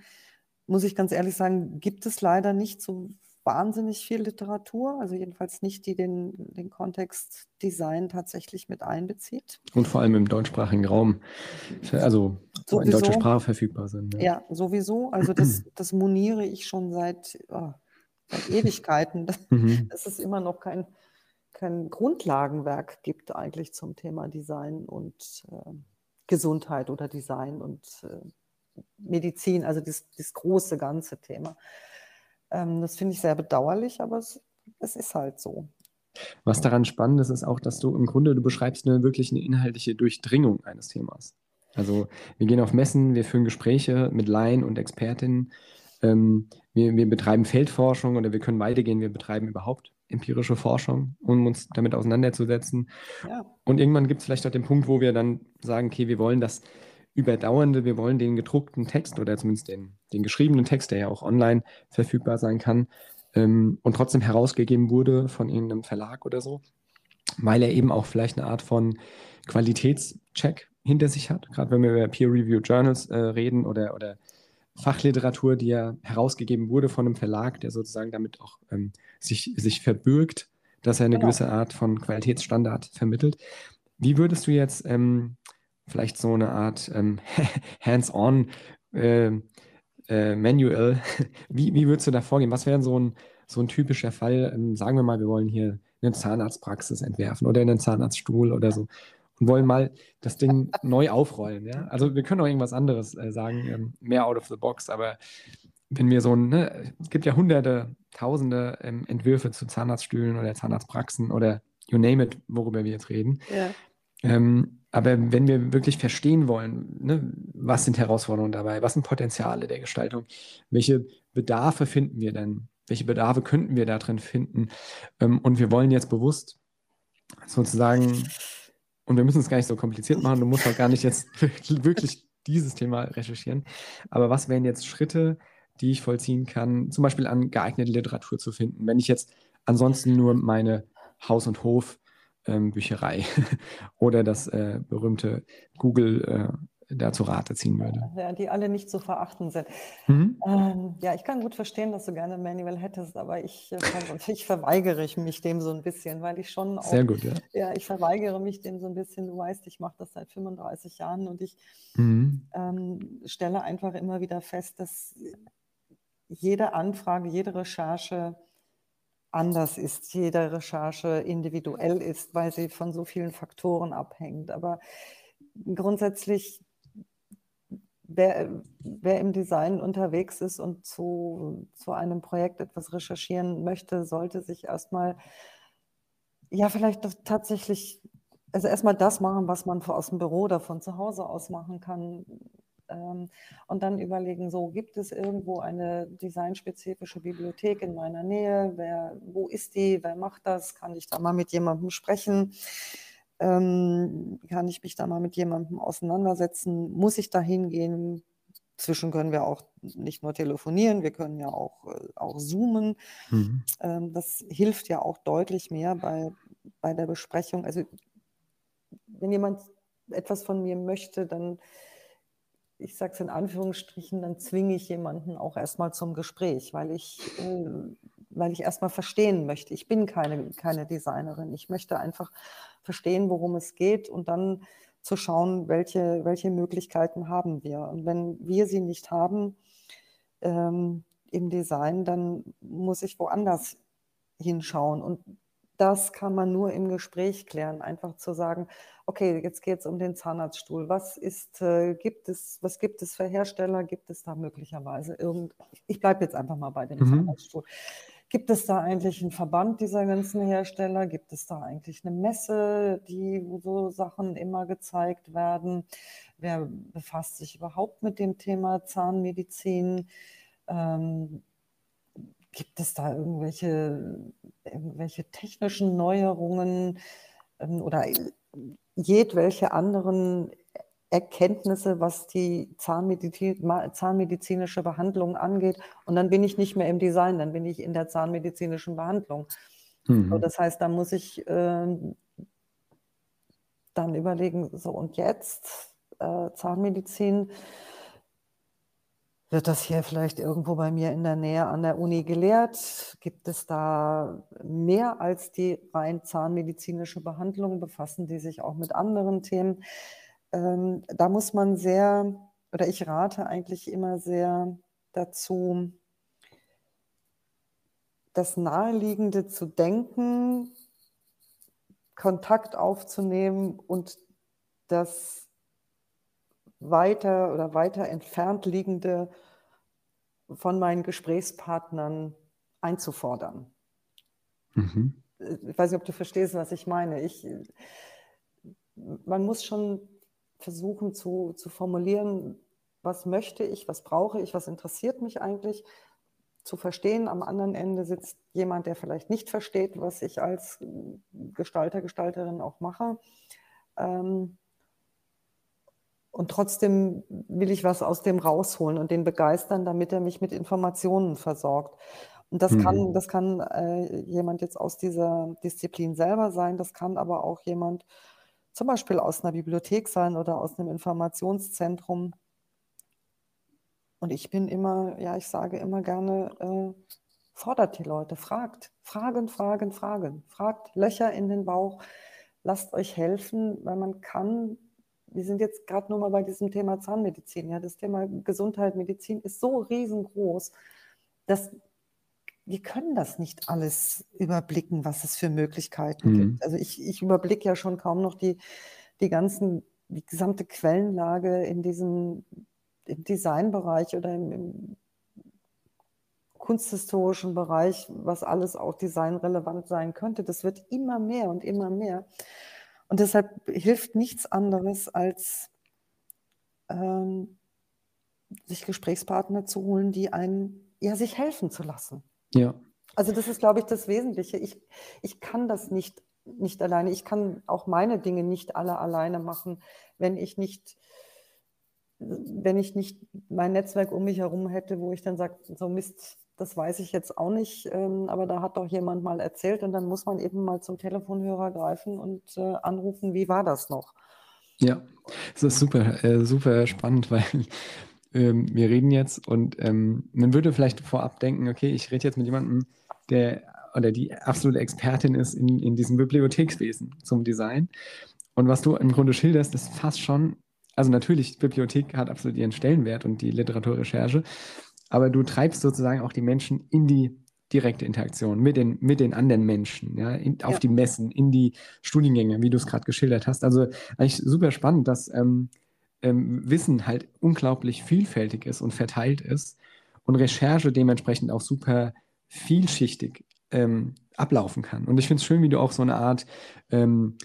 muss ich ganz ehrlich sagen, gibt es leider nicht so wahnsinnig viel Literatur, also jedenfalls nicht, die den, den Kontext Design tatsächlich mit einbezieht. Und vor allem im deutschsprachigen Raum, also sowieso, in deutscher Sprache verfügbar sind. Ja, ja sowieso. Also das, das moniere ich schon seit, oh, seit Ewigkeiten, mhm. dass es immer noch kein, kein Grundlagenwerk gibt eigentlich zum Thema Design und äh, Gesundheit oder Design und äh, Medizin, also das, das große ganze Thema. Ähm, das finde ich sehr bedauerlich, aber es, es ist halt so. Was daran spannend ist, ist auch, dass du im Grunde, du beschreibst eine wirklich eine inhaltliche Durchdringung eines Themas. Also wir gehen auf Messen, wir führen Gespräche mit Laien und Expertinnen, ähm, wir, wir, betreiben Feldforschung oder wir können weitergehen, wir betreiben überhaupt empirische Forschung, um uns damit auseinanderzusetzen. Ja. Und irgendwann gibt es vielleicht auch den Punkt, wo wir dann sagen, okay, wir wollen das überdauernde, wir wollen den gedruckten Text oder zumindest den, den geschriebenen Text, der ja auch online verfügbar sein kann ähm, und trotzdem herausgegeben wurde von irgendeinem Verlag oder so, weil er eben auch vielleicht eine Art von Qualitätscheck hinter sich hat, gerade wenn wir über Peer-Reviewed Journals äh, reden oder, oder Fachliteratur, die ja herausgegeben wurde von einem Verlag, der sozusagen damit auch ähm, sich, sich verbürgt, dass er eine genau. gewisse Art von Qualitätsstandard vermittelt. Wie würdest du jetzt ähm, vielleicht so eine Art ähm, Hands-on äh, äh, Manual. wie, wie würdest du da vorgehen? Was wäre so ein, so ein typischer Fall? Ähm, sagen wir mal, wir wollen hier eine Zahnarztpraxis entwerfen oder einen Zahnarztstuhl oder so und wollen mal das Ding neu aufrollen. Ja? Also wir können auch irgendwas anderes äh, sagen, ähm, mehr out of the box, aber wenn wir so ein, ne, es gibt ja hunderte, tausende ähm, Entwürfe zu Zahnarztstühlen oder Zahnarztpraxen oder you name it, worüber wir jetzt reden. Ja. Ähm, aber wenn wir wirklich verstehen wollen, ne, was sind Herausforderungen dabei, was sind Potenziale der Gestaltung, welche Bedarfe finden wir denn, welche Bedarfe könnten wir da drin finden? Ähm, und wir wollen jetzt bewusst sozusagen, und wir müssen es gar nicht so kompliziert machen, du musst auch gar nicht jetzt wirklich dieses Thema recherchieren, aber was wären jetzt Schritte, die ich vollziehen kann, zum Beispiel an geeignete Literatur zu finden, wenn ich jetzt ansonsten nur meine Haus- und Hof- ähm, Bücherei oder das äh, berühmte Google äh, da zu Rate ziehen würde. Ja, die alle nicht zu verachten sind. Mhm. Ähm, ja, ich kann gut verstehen, dass du gerne Manual hättest, aber ich, äh, ich verweigere mich dem so ein bisschen, weil ich schon auch, Sehr gut, ja. Ja, ich verweigere mich dem so ein bisschen. Du weißt, ich mache das seit 35 Jahren und ich mhm. ähm, stelle einfach immer wieder fest, dass jede Anfrage, jede Recherche anders ist, jede Recherche individuell ist, weil sie von so vielen Faktoren abhängt. Aber grundsätzlich, wer, wer im Design unterwegs ist und zu, zu einem Projekt etwas recherchieren möchte, sollte sich erstmal, ja, vielleicht tatsächlich, also erstmal das machen, was man aus dem Büro oder von zu Hause aus machen kann ähm, und dann überlegen, so gibt es irgendwo eine designspezifische Bibliothek in meiner Nähe? Wer, wo ist die? Wer macht das? Kann ich da mal mit jemandem sprechen? Ähm, kann ich mich da mal mit jemandem auseinandersetzen? Muss ich da hingehen? Zwischen können wir auch nicht nur telefonieren, wir können ja auch, äh, auch zoomen. Mhm. Ähm, das hilft ja auch deutlich mehr bei, bei der Besprechung. Also wenn jemand etwas von mir möchte, dann, ich sage es in Anführungsstrichen, dann zwinge ich jemanden auch erstmal zum Gespräch, weil ich, äh, weil ich erstmal verstehen möchte. Ich bin keine, keine Designerin. Ich möchte einfach verstehen, worum es geht und dann zu schauen, welche, welche Möglichkeiten haben wir. Und wenn wir sie nicht haben ähm, im Design, dann muss ich woanders hinschauen. Und das kann man nur im Gespräch klären, einfach zu sagen, okay, jetzt geht es um den Zahnarztstuhl. Was ist, äh, gibt es, was gibt es für Hersteller? Gibt es da möglicherweise irgend, ich bleibe jetzt einfach mal bei dem mhm. Zahnarztstuhl. Gibt es da eigentlich einen Verband dieser ganzen Hersteller? Gibt es da eigentlich eine Messe, die, wo so Sachen immer gezeigt werden? Wer befasst sich überhaupt mit dem Thema Zahnmedizin? Ähm, gibt es da irgendwelche, irgendwelche technischen Neuerungen ähm, oder jedwelche anderen Erkenntnisse, was die Zahnmedizin, zahnmedizinische Behandlung angeht. Und dann bin ich nicht mehr im Design, dann bin ich in der zahnmedizinischen Behandlung. Mhm. So, das heißt, da muss ich äh, dann überlegen, so und jetzt äh, Zahnmedizin. Wird das hier vielleicht irgendwo bei mir in der Nähe an der Uni gelehrt? Gibt es da mehr als die rein zahnmedizinische Behandlung? Befassen die sich auch mit anderen Themen? ähm, da muss man sehr, oder ich rate eigentlich immer sehr dazu, das Naheliegende zu denken, Kontakt aufzunehmen und das weiter oder weiter entfernt liegende von meinen Gesprächspartnern einzufordern. Mhm. Ich weiß nicht, ob du verstehst, was ich meine. Ich, man muss schon versuchen zu, zu formulieren, was möchte ich, was brauche ich, was interessiert mich eigentlich, zu verstehen. Am anderen Ende sitzt jemand, der vielleicht nicht versteht, was ich als Gestalter, Gestalterin auch mache. Ähm, und trotzdem will ich was aus dem rausholen und den begeistern, damit er mich mit Informationen versorgt. Und das mhm. kann, das kann äh, jemand jetzt aus dieser Disziplin selber sein, das kann aber auch jemand zum Beispiel aus einer Bibliothek sein oder aus einem Informationszentrum. Und ich bin immer, ja, ich sage immer gerne, äh, fordert die Leute, fragt, fragen, fragen, fragen, fragt Löcher in den Bauch, lasst euch helfen, weil man kann, wir sind jetzt gerade nur mal bei diesem Thema Zahnmedizin, ja, das Thema Gesundheit, Medizin ist so riesengroß, dass wir können das nicht alles überblicken, was es für Möglichkeiten mhm. gibt. Also ich, ich überblicke ja schon kaum noch die, die ganzen, die gesamte Quellenlage in diesem im Designbereich oder im, im kunsthistorischen Bereich, was alles auch designrelevant sein könnte. Das wird immer mehr und immer mehr. Und deshalb hilft nichts anderes, als ähm, sich Gesprächspartner zu holen, die einen, ja, sich helfen zu lassen. Ja. Also das ist, glaube ich, das Wesentliche. Ich, ich kann das nicht, nicht alleine. Ich kann auch meine Dinge nicht alle alleine machen, wenn ich nicht, wenn ich nicht mein Netzwerk um mich herum hätte, wo ich dann sage, so Mist, das weiß ich jetzt auch nicht, ähm, aber da hat doch jemand mal erzählt und dann muss man eben mal zum Telefonhörer greifen und äh, anrufen, wie war das noch? Ja, das ist super, äh, super spannend, weil ähm, wir reden jetzt und ähm, man würde vielleicht vorab denken, okay, ich rede jetzt mit jemandem, der oder die absolute Expertin ist in, in diesem Bibliothekswesen zum Design. Und was du im Grunde schilderst, ist fast schon, also natürlich, Bibliothek hat absolut ihren Stellenwert und die Literaturrecherche, aber du treibst sozusagen auch die Menschen in die direkte Interaktion mit den, mit den anderen Menschen, ja, in, auf ja. die Messen, in die Studiengänge, wie du es gerade geschildert hast. Also eigentlich super spannend, dass ähm, ähm, Wissen halt unglaublich vielfältig ist und verteilt ist und Recherche dementsprechend auch super vielschichtig ähm, ablaufen kann. Und ich finde es schön, wie du auch so eine Art, ähm,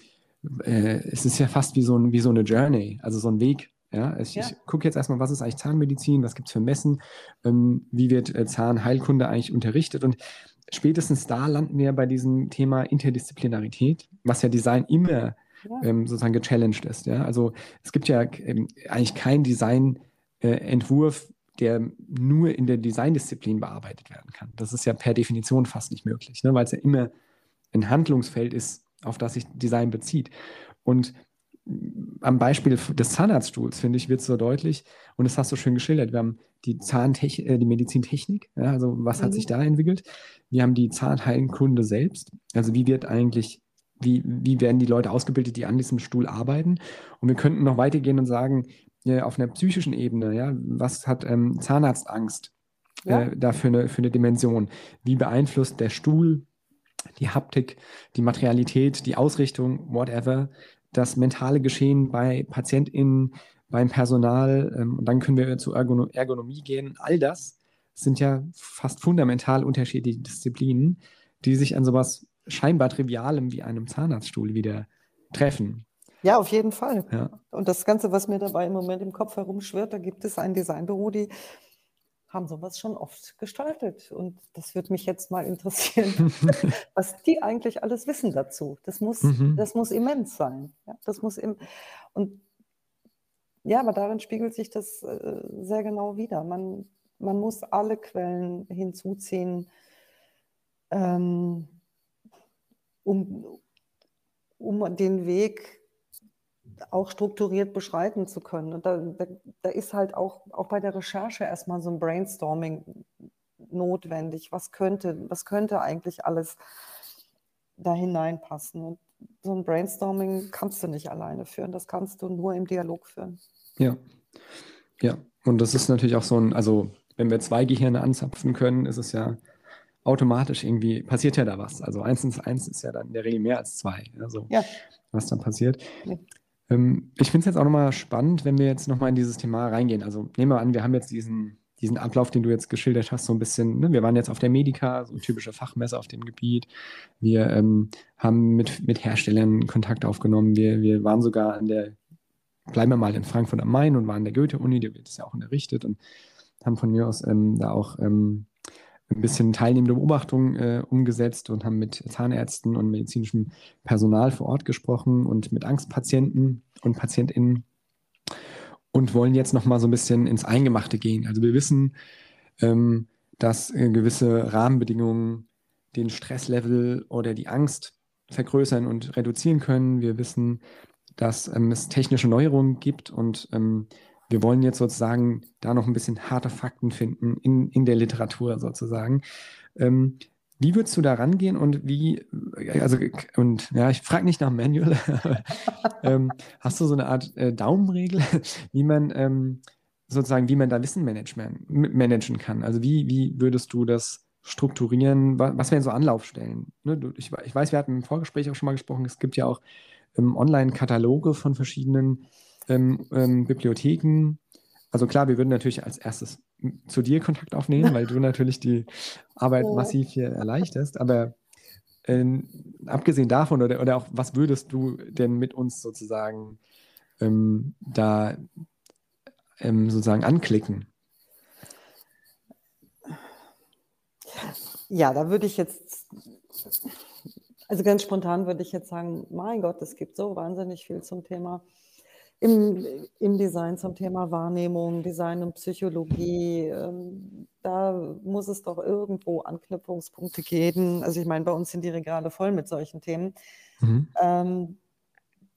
äh, es ist ja fast wie so, ein, wie so eine Journey, also so ein Weg. Ja, ich, ja. ich gucke jetzt erstmal, was ist eigentlich Zahnmedizin, was gibt es für Messen, ähm, wie wird äh, Zahnheilkunde eigentlich unterrichtet und spätestens da landen wir bei diesem Thema Interdisziplinarität, was ja Design immer ja. ähm, sozusagen gechallenged ist. Ja? Also es gibt ja ähm, eigentlich keinen Designentwurf, äh, der nur in der Designdisziplin bearbeitet werden kann. Das ist ja per Definition fast nicht möglich, ne? weil es ja immer ein Handlungsfeld ist, auf das sich Design bezieht. Und am Beispiel des Zahnarztstuhls, finde ich, wird es so deutlich, und das hast du schön geschildert. Wir haben die Zahntechnik, äh, die Medizintechnik, ja, also was mhm. hat sich mhm. da entwickelt? Wir haben die Zahnheilkunde selbst, also wie wird eigentlich, wie, wie werden die Leute ausgebildet, die an diesem Stuhl arbeiten? Und wir könnten noch weitergehen und sagen, ja, auf einer psychischen Ebene, ja, was hat ähm, Zahnarztangst ja. äh, da für eine, für eine Dimension? Wie beeinflusst der Stuhl die Haptik, die Materialität, die Ausrichtung, whatever, das mentale Geschehen bei PatientInnen, beim Personal ähm, und dann können wir zur Ergon Ergonomie gehen. All das sind ja fast fundamental unterschiedliche Disziplinen, die sich an sowas scheinbar Trivialem wie einem Zahnarztstuhl wieder treffen. Ja, auf jeden Fall. Ja. Und das Ganze, was mir dabei im Moment im Kopf herumschwirrt, da gibt es ein Designbüro, die haben sowas schon oft gestaltet. Und das würde mich jetzt mal interessieren, was die eigentlich alles wissen dazu. Das muss, mhm. das muss immens sein. Ja, das muss im, und ja, aber darin spiegelt sich das äh, sehr genau wieder. Man, man muss alle Quellen hinzuziehen, ähm, um, um den Weg auch strukturiert beschreiten zu können. Und da, da, da, ist halt auch, auch bei der Recherche erstmal so ein Brainstorming notwendig. Was könnte, was könnte eigentlich alles da hineinpassen? Und so ein Brainstorming kannst du nicht alleine führen. Das kannst du nur im Dialog führen. Ja, ja. Und das ist natürlich auch so ein, also wenn wir zwei Gehirne anzapfen können, ist es ja automatisch irgendwie, passiert ja da was. Also eins und eins ist ja dann in der Regel mehr als zwei. Also ja. was dann passiert. Ähm, ich finde es jetzt auch nochmal spannend, wenn wir jetzt nochmal in dieses Thema reingehen. Also nehmen wir an, wir haben jetzt diesen, diesen Ablauf, den du jetzt geschildert hast, so ein bisschen, ne? wir waren jetzt auf der Medica, so ein typischer Fachmesser auf dem Gebiet. Wir ähm, haben mit, mit Herstellern Kontakt aufgenommen. Wir, wir waren sogar an der, bleiben wir mal in Frankfurt am Main und waren an der Goethe-Uni, da wird es ja auch unterrichtet und haben von mir aus ähm, da auch ähm, ein bisschen teilnehmende Beobachtungen äh, umgesetzt und haben mit Zahnärzten und medizinischem Personal vor Ort gesprochen und mit Angstpatienten und PatientInnen und wollen jetzt noch mal so ein bisschen ins Eingemachte gehen. Also wir wissen, ähm, dass äh, gewisse Rahmenbedingungen den Stresslevel oder die Angst vergrößern und reduzieren können. Wir wissen, dass ähm, es technische Neuerungen gibt und ähm, wir wollen jetzt sozusagen da noch ein bisschen harte Fakten finden in, in der Literatur sozusagen. Ähm, wie würdest du da rangehen und wie, also, und ja, ich frage nicht nach Manual, ähm, hast du so eine Art äh, Daumenregel, wie man ähm, sozusagen, wie man da Wissen managen kann? Also wie, wie würdest du das strukturieren? Was, was wären so Anlaufstellen? Ne, du, ich, ich, weiß, wir hatten im Vorgespräch auch schon mal gesprochen, es gibt ja auch ähm, Online-Kataloge von verschiedenen ähm, ähm, Bibliotheken. Also klar, wir würden natürlich als erstes zu dir Kontakt aufnehmen, weil du natürlich die Arbeit oh. massiv hier erleichterst. Aber ähm, abgesehen davon, oder, oder auch, was würdest du denn mit uns sozusagen ähm, da ähm, sozusagen anklicken? Ja, da würde ich jetzt, also ganz spontan würde ich jetzt sagen, mein Gott, es gibt so wahnsinnig viel zum Thema im, im Design zum Thema Wahrnehmung, Design und Psychologie. Ähm, da muss es doch irgendwo Anknüpfungspunkte geben. Also ich meine, bei uns sind die Regale voll mit solchen Themen. Mhm. Ähm,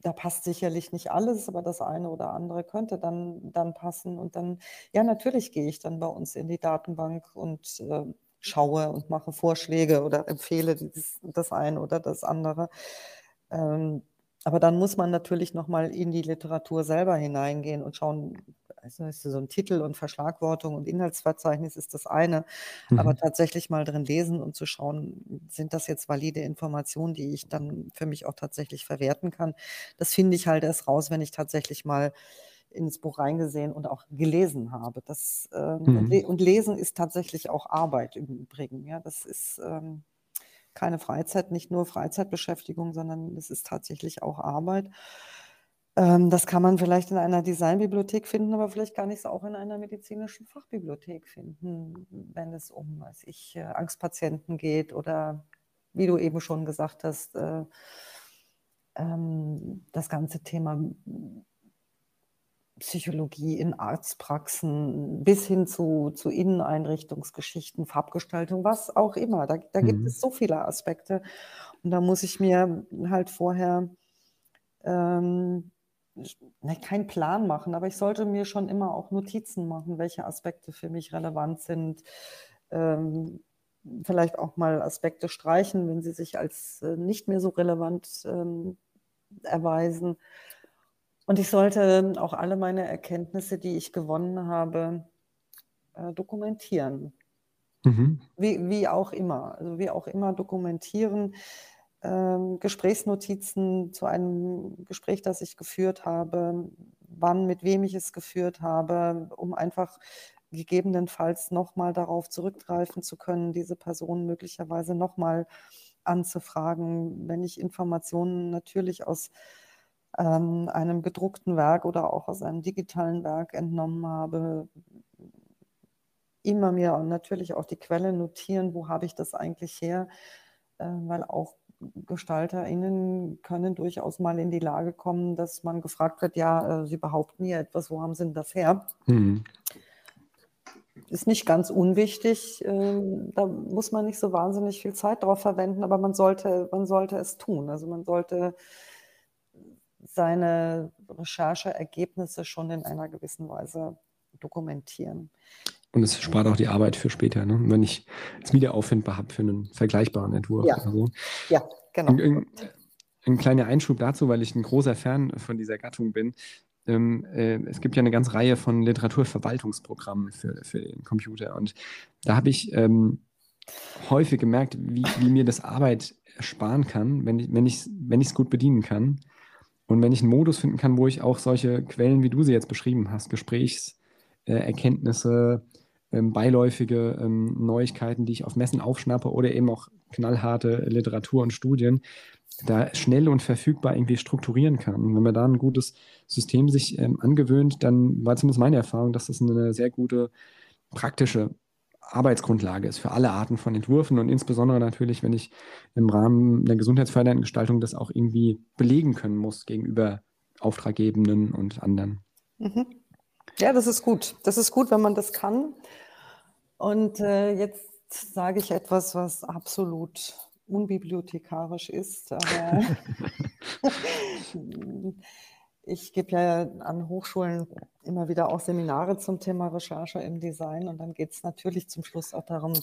da passt sicherlich nicht alles, aber das eine oder andere könnte dann, dann passen. Und dann, ja, natürlich gehe ich dann bei uns in die Datenbank und äh, schaue und mache Vorschläge oder empfehle dieses, das eine oder das andere. Ähm, aber dann muss man natürlich nochmal in die Literatur selber hineingehen und schauen, also so ein Titel und Verschlagwortung und Inhaltsverzeichnis ist das eine, mhm. aber tatsächlich mal drin lesen und zu schauen, sind das jetzt valide Informationen, die ich dann für mich auch tatsächlich verwerten kann. Das finde ich halt erst raus, wenn ich tatsächlich mal ins Buch reingesehen und auch gelesen habe. Das, ähm, mhm. und, Lesen ist tatsächlich auch Arbeit im Übrigen. Ja, das ist ähm, keine Freizeit, nicht nur Freizeitbeschäftigung, sondern es ist tatsächlich auch Arbeit. Ähm, das kann man vielleicht in einer Designbibliothek finden, aber vielleicht kann ich es auch in einer medizinischen Fachbibliothek finden, wenn es um, weiß ich, äh, Angstpatienten geht oder wie du eben schon gesagt hast, äh, ähm, das ganze Thema Psychologie in Arztpraxen bis hin zu, zu Inneneinrichtungsgeschichten, Farbgestaltung, was auch immer. Da, da mhm. gibt es so viele Aspekte. Und da muss ich mir halt vorher ähm, ne, keinen Plan machen, aber ich sollte mir schon immer auch Notizen machen, welche Aspekte für mich relevant sind. Ähm, vielleicht auch mal Aspekte streichen, wenn sie sich als äh, nicht mehr so relevant ähm, erweisen. Und ich sollte auch alle meine Erkenntnisse, die ich gewonnen habe, äh, dokumentieren. Mhm. Wie, wie auch immer. Also wie auch immer dokumentieren. Ähm, Gesprächsnotizen zu einem Gespräch, das ich geführt habe, wann, mit wem ich es geführt habe, um einfach gegebenenfalls nochmal darauf zurückgreifen zu können, diese Person möglicherweise nochmal anzufragen, wenn ich Informationen natürlich aus ähm, einem gedruckten Werk oder auch aus einem digitalen Werk entnommen habe, immer mir und natürlich auch die Quelle notieren, wo habe ich das eigentlich her, äh, weil auch GestalterInnen können durchaus mal in die Lage kommen, dass man gefragt wird, ja, äh, sie behaupten hier etwas, wo haben sie denn das her? Mhm ist nicht ganz unwichtig. Ähm, da muss man nicht so wahnsinnig viel Zeit drauf verwenden, aber man sollte, man sollte es tun. Also man sollte seine Rechercheergebnisse schon in einer gewissen Weise dokumentieren. Und es spart auch die Arbeit für später, ne? wenn ich es wieder auffindbar habe für einen vergleichbaren Entwurf ja. so. Ja, genau. Ein, ein, kleiner Einschub dazu, weil ich ein großer Fan von dieser Gattung bin. Ähm, äh, es gibt ja eine ganze Reihe von Literaturverwaltungsprogrammen für, für den Computer. Und da habe ich ähm, häufig gemerkt, wie, wie, mir das Arbeit ersparen kann, wenn ich es wenn wenn gut bedienen kann. Und wenn ich einen Modus finden kann, wo ich auch solche Quellen, wie du sie jetzt beschrieben hast, Gesprächserkenntnisse, äh, ähm, beiläufige ähm, Neuigkeiten, die ich auf Messen aufschnappe oder eben auch knallharte Literatur und Studien, da schnell und verfügbar irgendwie strukturieren kann. Und wenn man da ein gutes System sich ähm, angewöhnt, dann war zumindest meine Erfahrung, dass das eine sehr gute praktische Arbeitsgrundlage ist für alle Arten von Entwürfen und insbesondere natürlich, wenn ich im Rahmen der gesundheitsfördernden Gestaltung das auch irgendwie belegen können muss gegenüber Auftraggebenden und anderen. Mhm. Ja, das ist gut. Das ist gut, wenn man das kann. Und äh, jetzt sage ich etwas, was absolut unbibliothekarisch ist, aber ich gebe ja an Hochschulen immer wieder auch Seminare zum Thema Recherche im Design und dann geht es natürlich zum Schluss auch darum,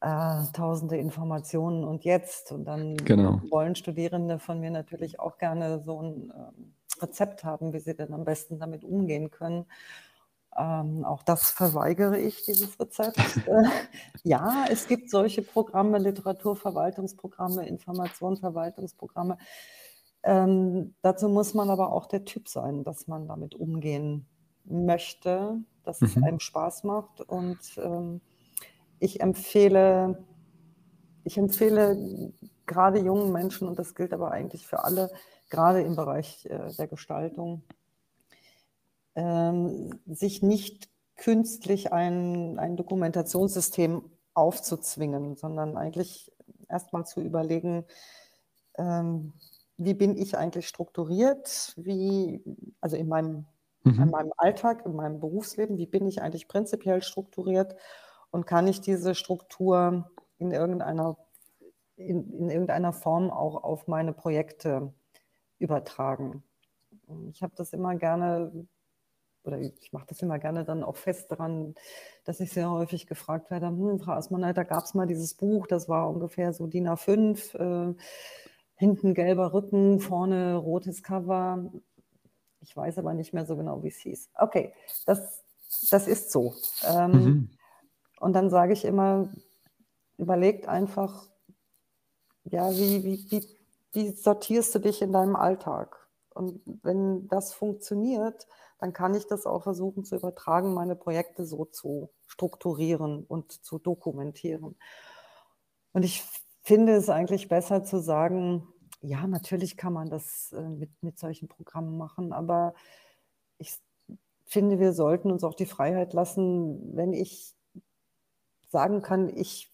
äh, tausende Informationen und jetzt. Und dann genau. wollen Studierende von mir natürlich auch gerne so ein äh, Rezept haben, wie sie denn am besten damit umgehen können. Ähm, auch das verweigere ich, dieses Rezept. äh, ja, es gibt solche Programme, Literaturverwaltungsprogramme, Informationsverwaltungsprogramme. Ähm, dazu muss man aber auch der Typ sein, dass man damit umgehen möchte, dass mhm. es einem Spaß macht. Und ähm, ich empfehle, ich empfehle gerade jungen Menschen, und das gilt aber eigentlich für alle, gerade im Bereich äh, der Gestaltung, ähm, sich nicht künstlich ein, ein Dokumentationssystem aufzuzwingen, sondern eigentlich erstmal zu überlegen, ähm, wie bin ich eigentlich strukturiert, wie, also in meinem, mhm. in meinem Alltag, in meinem Berufsleben, wie bin ich eigentlich prinzipiell strukturiert und kann ich diese Struktur in irgendeiner, in, in irgendeiner Form auch auf meine Projekte übertragen. Ich habe das immer gerne oder ich mache das immer gerne dann auch fest daran, dass ich sehr häufig gefragt werde, hm, Frau Asmann, da gab es mal dieses Buch, das war ungefähr so DIN A5, äh, hinten gelber Rücken, vorne rotes Cover. Ich weiß aber nicht mehr so genau, wie es hieß. Okay, das, das ist so. Ähm, mhm. Und dann sage ich immer, überlegt einfach, ja, wie, wie, wie, wie sortierst du dich in deinem Alltag? Und wenn das funktioniert, dann kann ich das auch versuchen zu übertragen, meine Projekte so zu strukturieren und zu dokumentieren. Und ich finde es eigentlich besser zu sagen, ja, natürlich kann man das äh, mit, mit solchen Programmen machen, aber ich finde, wir sollten uns auch die Freiheit lassen, wenn ich sagen kann, ich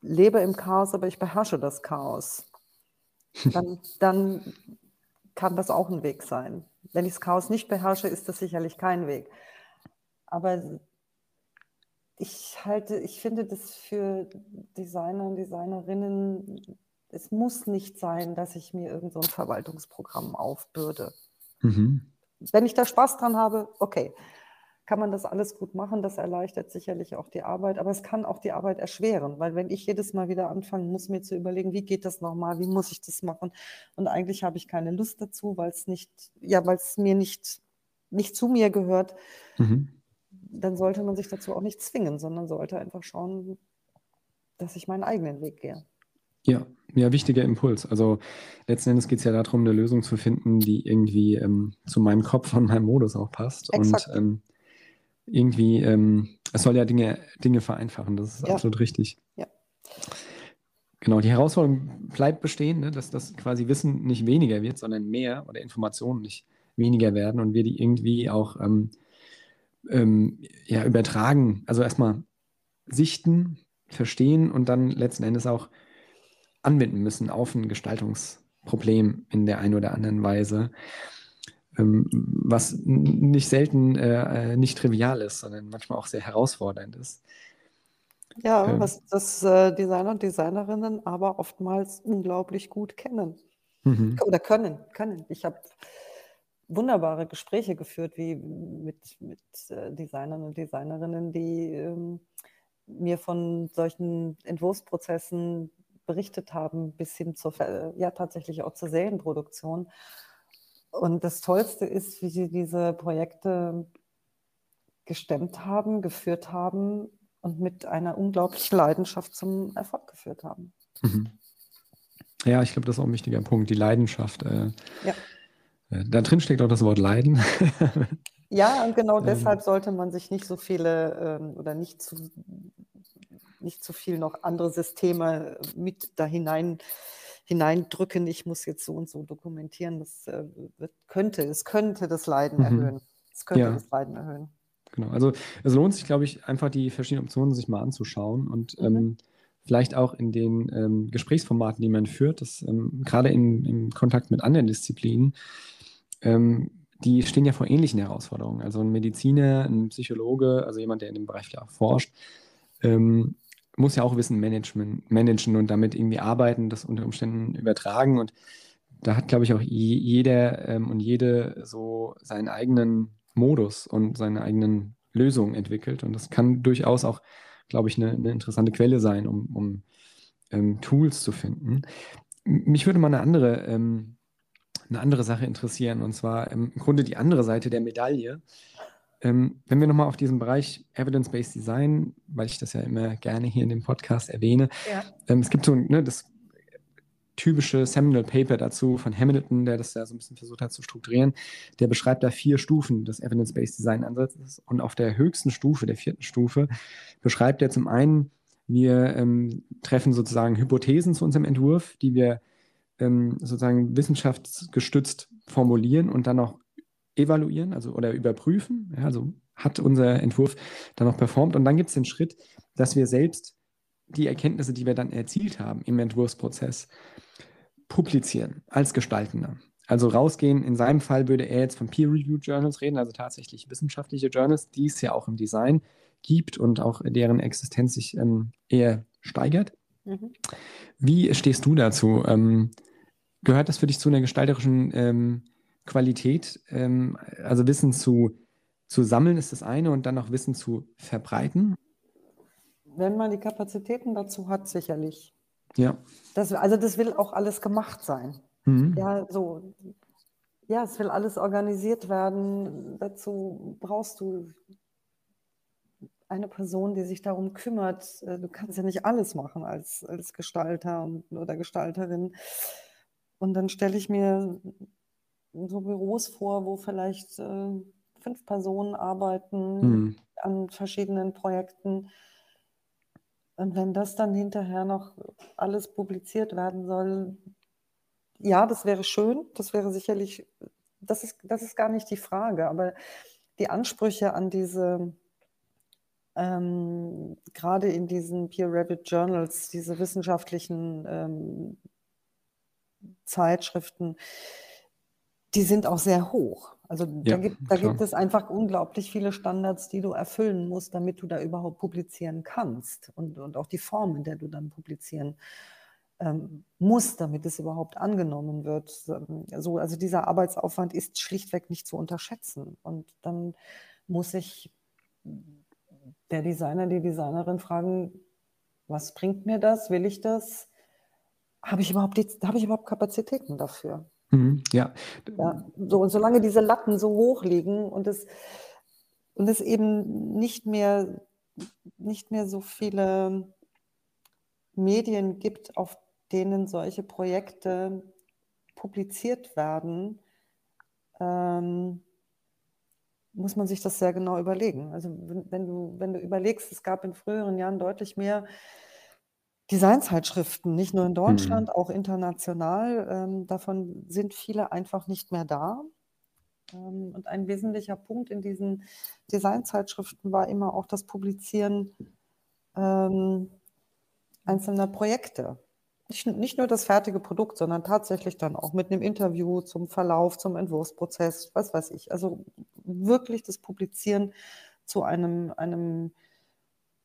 lebe im Chaos, aber ich beherrsche das Chaos. Dann, dann kann das auch ein Weg sein. Wenn ich das Chaos nicht beherrsche, ist das sicherlich kein Weg. Aber ich halte, ich finde das für Designer und Designerinnen, es muss nicht sein, dass ich mir irgendein so Verwaltungsprogramm aufbürde. Mhm. Wenn ich da Spaß dran habe, okay, kann man das alles gut machen. Das erleichtert sicherlich auch die Arbeit, aber es kann auch die Arbeit erschweren, weil wenn ich jedes Mal wieder anfangen muss, mir zu überlegen, wie geht das nochmal, wie muss ich das machen und eigentlich habe ich keine Lust dazu, weil es nicht, ja, weil es mir nicht, nicht zu mir gehört, mhm. Dann sollte man sich dazu auch nicht zwingen, sondern sollte einfach schauen, dass ich meinen eigenen Weg gehe. Ja, ja, wichtiger Impuls. Also letzten Endes geht es ja darum, eine Lösung zu finden, die irgendwie ähm, zu meinem Kopf und meinem Modus auch passt. Exakt. Und ähm, irgendwie, ähm, es soll ja Dinge, Dinge vereinfachen, das ist ja. absolut richtig. Ja. Genau, die Herausforderung bleibt bestehen, ne, dass das quasi Wissen nicht weniger wird, sondern mehr oder Informationen nicht weniger werden und wir die irgendwie auch ähm, ja, übertragen, also erstmal sichten, verstehen und dann letzten Endes auch anwenden müssen auf ein Gestaltungsproblem in der einen oder anderen Weise. Ähm, was nicht selten äh, nicht trivial ist, sondern manchmal auch sehr herausfordernd ist. Ja, ähm, was das äh, Designer und Designerinnen aber oftmals unglaublich gut kennen mhm. oder können, können. Ich habe wunderbare Gespräche geführt, wie mit, mit äh, Designern und Designerinnen, die ähm, mir von solchen Entwurfsprozessen berichtet haben, bis hin zur, ja tatsächlich auch zur Serienproduktion. Und das Tollste ist, wie sie diese Projekte gestemmt haben, geführt haben und mit einer unglaublichen Leidenschaft zum Erfolg geführt haben. Mhm. Ja, ich glaube, das ist auch ein wichtiger Punkt, die Leidenschaft. Äh, ja. Äh, da drin steckt auch das Wort Leiden. ja, und genau ähm. deshalb sollte man sich nicht so viele ähm, oder nicht zu, nicht zu viel noch andere Systeme mit da hinein hineindrücken, ich muss jetzt so und so dokumentieren. Das äh, könnte, es könnte das Leiden mhm. erhöhen. Es könnte ja. das Leiden erhöhen. Genau, also es lohnt sich, glaube ich, einfach die verschiedenen Optionen sich mal anzuschauen und mhm. ähm, vielleicht auch in den ähm, Gesprächsformaten, die man führt, das ähm, gerade im Kontakt mit anderen Disziplinen, ähm, die stehen ja vor ähnlichen Herausforderungen. Also ein Mediziner, ein Psychologe, also jemand, der in dem Bereich ja forscht, ähm, muss ja auch Wissen Management, managen und damit irgendwie arbeiten, das unter Umständen übertragen. Und da hat, glaube ich, auch jeder ähm, und jede so seinen eigenen Modus und seine eigenen Lösungen entwickelt. Und das kann durchaus auch, glaube ich, eine, eine interessante Quelle sein, um, um ähm, Tools zu finden. Mich würde mal eine andere, ähm, eine andere Sache interessieren, und zwar ähm, im Grunde die andere Seite der Medaille. Ähm, wenn wir nochmal auf diesen Bereich Evidence-Based Design, weil ich das ja immer gerne hier in dem Podcast erwähne, ja. ähm, es gibt so ne, das typische Seminal Paper dazu von Hamilton, der das ja so ein bisschen versucht hat zu strukturieren. Der beschreibt da vier Stufen des Evidence-Based Design Ansatzes und auf der höchsten Stufe, der vierten Stufe, beschreibt er zum einen, wir ähm, treffen sozusagen Hypothesen zu unserem Entwurf, die wir ähm, sozusagen wissenschaftsgestützt formulieren und dann auch evaluieren, also oder überprüfen. Ja, also hat unser Entwurf dann noch performt. Und dann gibt es den Schritt, dass wir selbst die Erkenntnisse, die wir dann erzielt haben im Entwurfsprozess, publizieren als Gestaltender. Also rausgehen, in seinem Fall würde er jetzt von Peer-Reviewed Journals reden, also tatsächlich wissenschaftliche Journals, die es ja auch im Design gibt und auch deren Existenz sich ähm, eher steigert. Mhm. Wie stehst du dazu? Ähm, gehört das für dich zu einer gestalterischen ähm, Qualität, ähm, also Wissen zu, zu sammeln ist das eine und dann noch Wissen zu verbreiten? Wenn man die Kapazitäten dazu hat, sicherlich. Ja. Das, also das will auch alles gemacht sein. Mhm. Ja, so. Ja, es will alles organisiert werden. Dazu brauchst du eine Person, die sich darum kümmert. Äh, du kannst ja nicht alles machen als, als Gestalter und, oder Gestalterin. Und dann stelle ich mir so Büros vor, wo vielleicht äh, fünf Personen arbeiten mhm. an verschiedenen Projekten. Und wenn das dann hinterher noch alles publiziert werden soll, ja, das wäre schön, das wäre sicherlich, das ist, das ist gar nicht die Frage, aber die Ansprüche an diese, ähm, gerade in diesen Peer-Reviewed Journals, diese wissenschaftlichen ähm, Zeitschriften, die sind auch sehr hoch. Also ja, da, gibt, da gibt, es einfach unglaublich viele Standards, die du erfüllen musst, damit du da überhaupt publizieren kannst und, und auch die Form, in der du dann publizieren ähm, muss, damit es überhaupt angenommen wird. So, also dieser Arbeitsaufwand ist schlichtweg nicht zu unterschätzen. Und dann muss ich der Designer, die Designerin fragen, was bringt mir das? Will ich das? Habe ich überhaupt, habe ich überhaupt Kapazitäten dafür? Mhm, ja. ja. So, und solange diese Latten so hoch liegen und es, und es eben nicht mehr, nicht mehr so viele Medien gibt, auf denen solche Projekte publiziert werden, ähm, muss man sich das sehr genau überlegen. Also wenn du, wenn du überlegst, es gab in früheren Jahren deutlich mehr Designzeitschriften, nicht nur in Deutschland, mhm. auch international. Ähm, davon sind viele einfach nicht mehr da. Ähm, und ein wesentlicher Punkt in diesen Designzeitschriften war immer auch das Publizieren ähm, einzelner Projekte nicht, nicht nur das fertige Produkt, sondern tatsächlich dann auch mit einem Interview zum Verlauf, zum Entwurfsprozess, was weiß ich. Also wirklich das Publizieren zu einem, einem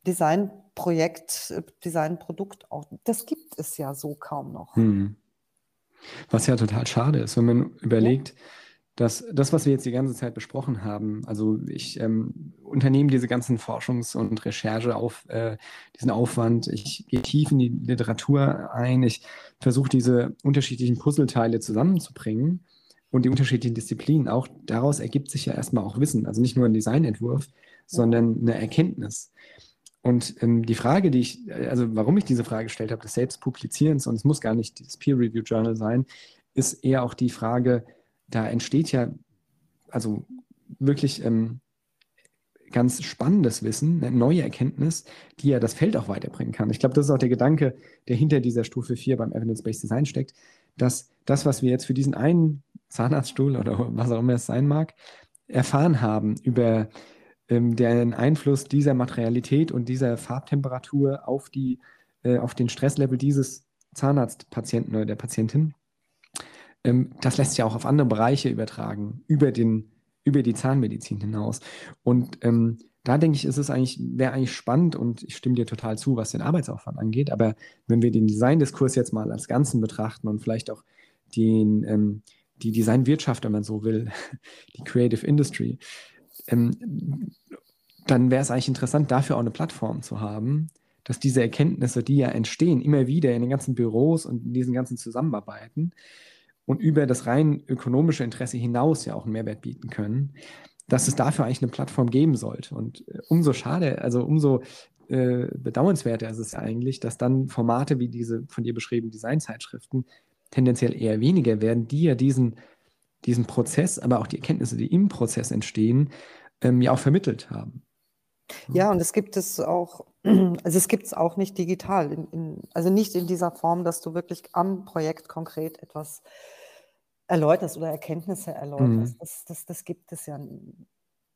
Designprojekt, Designprodukt auch. Das gibt es ja so kaum noch. Hm. Was ja total schade ist, wenn man überlegt, ja dass das, was wir jetzt die ganze Zeit besprochen haben, also ich ähm, unternehme diese ganzen Forschungs- und Recherche auf äh, diesen Aufwand, ich gehe tief in die Literatur ein, ich versuche diese unterschiedlichen Puzzleteile zusammenzubringen und die unterschiedlichen Disziplinen. Auch daraus ergibt sich ja erstmal auch Wissen, also nicht nur ein Designentwurf, sondern eine Erkenntnis. Und ähm, die Frage, die ich, also warum ich diese Frage gestellt habe, des Selbstpublizierens, und es muss gar nicht das Peer-Review-Journal sein, ist eher auch die Frage, da entsteht ja also wirklich ähm, ganz spannendes Wissen, eine neue Erkenntnis, die ja das Feld auch weiterbringen kann. Ich glaube, das ist auch der Gedanke, der hinter dieser Stufe 4 beim Evidence-Based Design steckt, dass das, was wir jetzt für diesen einen Zahnarztstuhl oder was auch immer es sein mag, erfahren haben über ähm, den Einfluss dieser Materialität und dieser Farbtemperatur auf, die, äh, auf den Stresslevel dieses Zahnarztpatienten oder der Patientin, ähm, das lässt sich auch auf andere Bereiche übertragen, über, den, über die Zahnmedizin hinaus. Und ähm, da denke ich, ist eigentlich, wäre eigentlich spannend und ich stimme dir total zu, was den Arbeitsaufwand angeht. Aber wenn wir den Designdiskurs jetzt mal als Ganzen betrachten und vielleicht auch den, ähm, die Designwirtschaft, wenn man so will, die Creative Industry, ähm, dann wäre es eigentlich interessant, dafür auch eine Plattform zu haben, dass diese Erkenntnisse, die ja entstehen, immer wieder in den ganzen Büros und in diesen ganzen Zusammenarbeiten, und über das rein ökonomische Interesse hinaus ja auch einen Mehrwert bieten können, dass es dafür eigentlich eine Plattform geben sollte. Und äh, umso schade, also umso äh, bedauernswerter ist es eigentlich, dass dann Formate wie diese von dir beschriebenen Designzeitschriften tendenziell eher weniger werden, die ja diesen, diesen Prozess, aber auch die Erkenntnisse, die im Prozess entstehen, ähm, ja auch vermittelt haben. Ja, und es gibt es auch, also es gibt es auch nicht digital, in, in, also nicht in dieser Form, dass du wirklich am Projekt konkret etwas erläuterst oder Erkenntnisse erläuterst. Mhm. Das, das, das gibt es ja,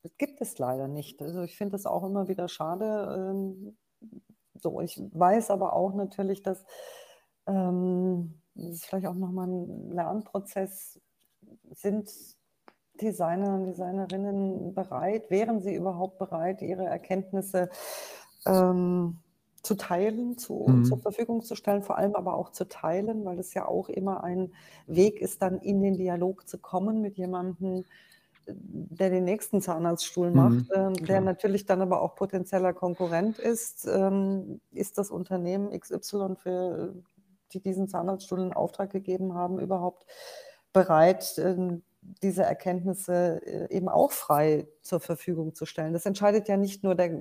das gibt es leider nicht. Also ich finde das auch immer wieder schade. Ähm, so, ich weiß aber auch natürlich, dass ähm, das ist vielleicht auch nochmal ein Lernprozess sind Designer und Designerinnen bereit, wären sie überhaupt bereit, ihre Erkenntnisse ähm, zu teilen, zu, mhm. zur Verfügung zu stellen, vor allem aber auch zu teilen, weil es ja auch immer ein Weg ist, dann in den Dialog zu kommen mit jemandem, der den nächsten Zahnarztstuhl macht, mhm, äh, der natürlich dann aber auch potenzieller Konkurrent ist. Ähm, ist das Unternehmen XY, für die diesen Zahnarztstuhl in Auftrag gegeben haben, überhaupt bereit, äh, diese Erkenntnisse äh, eben auch frei zur Verfügung zu stellen. Das entscheidet ja nicht nur der,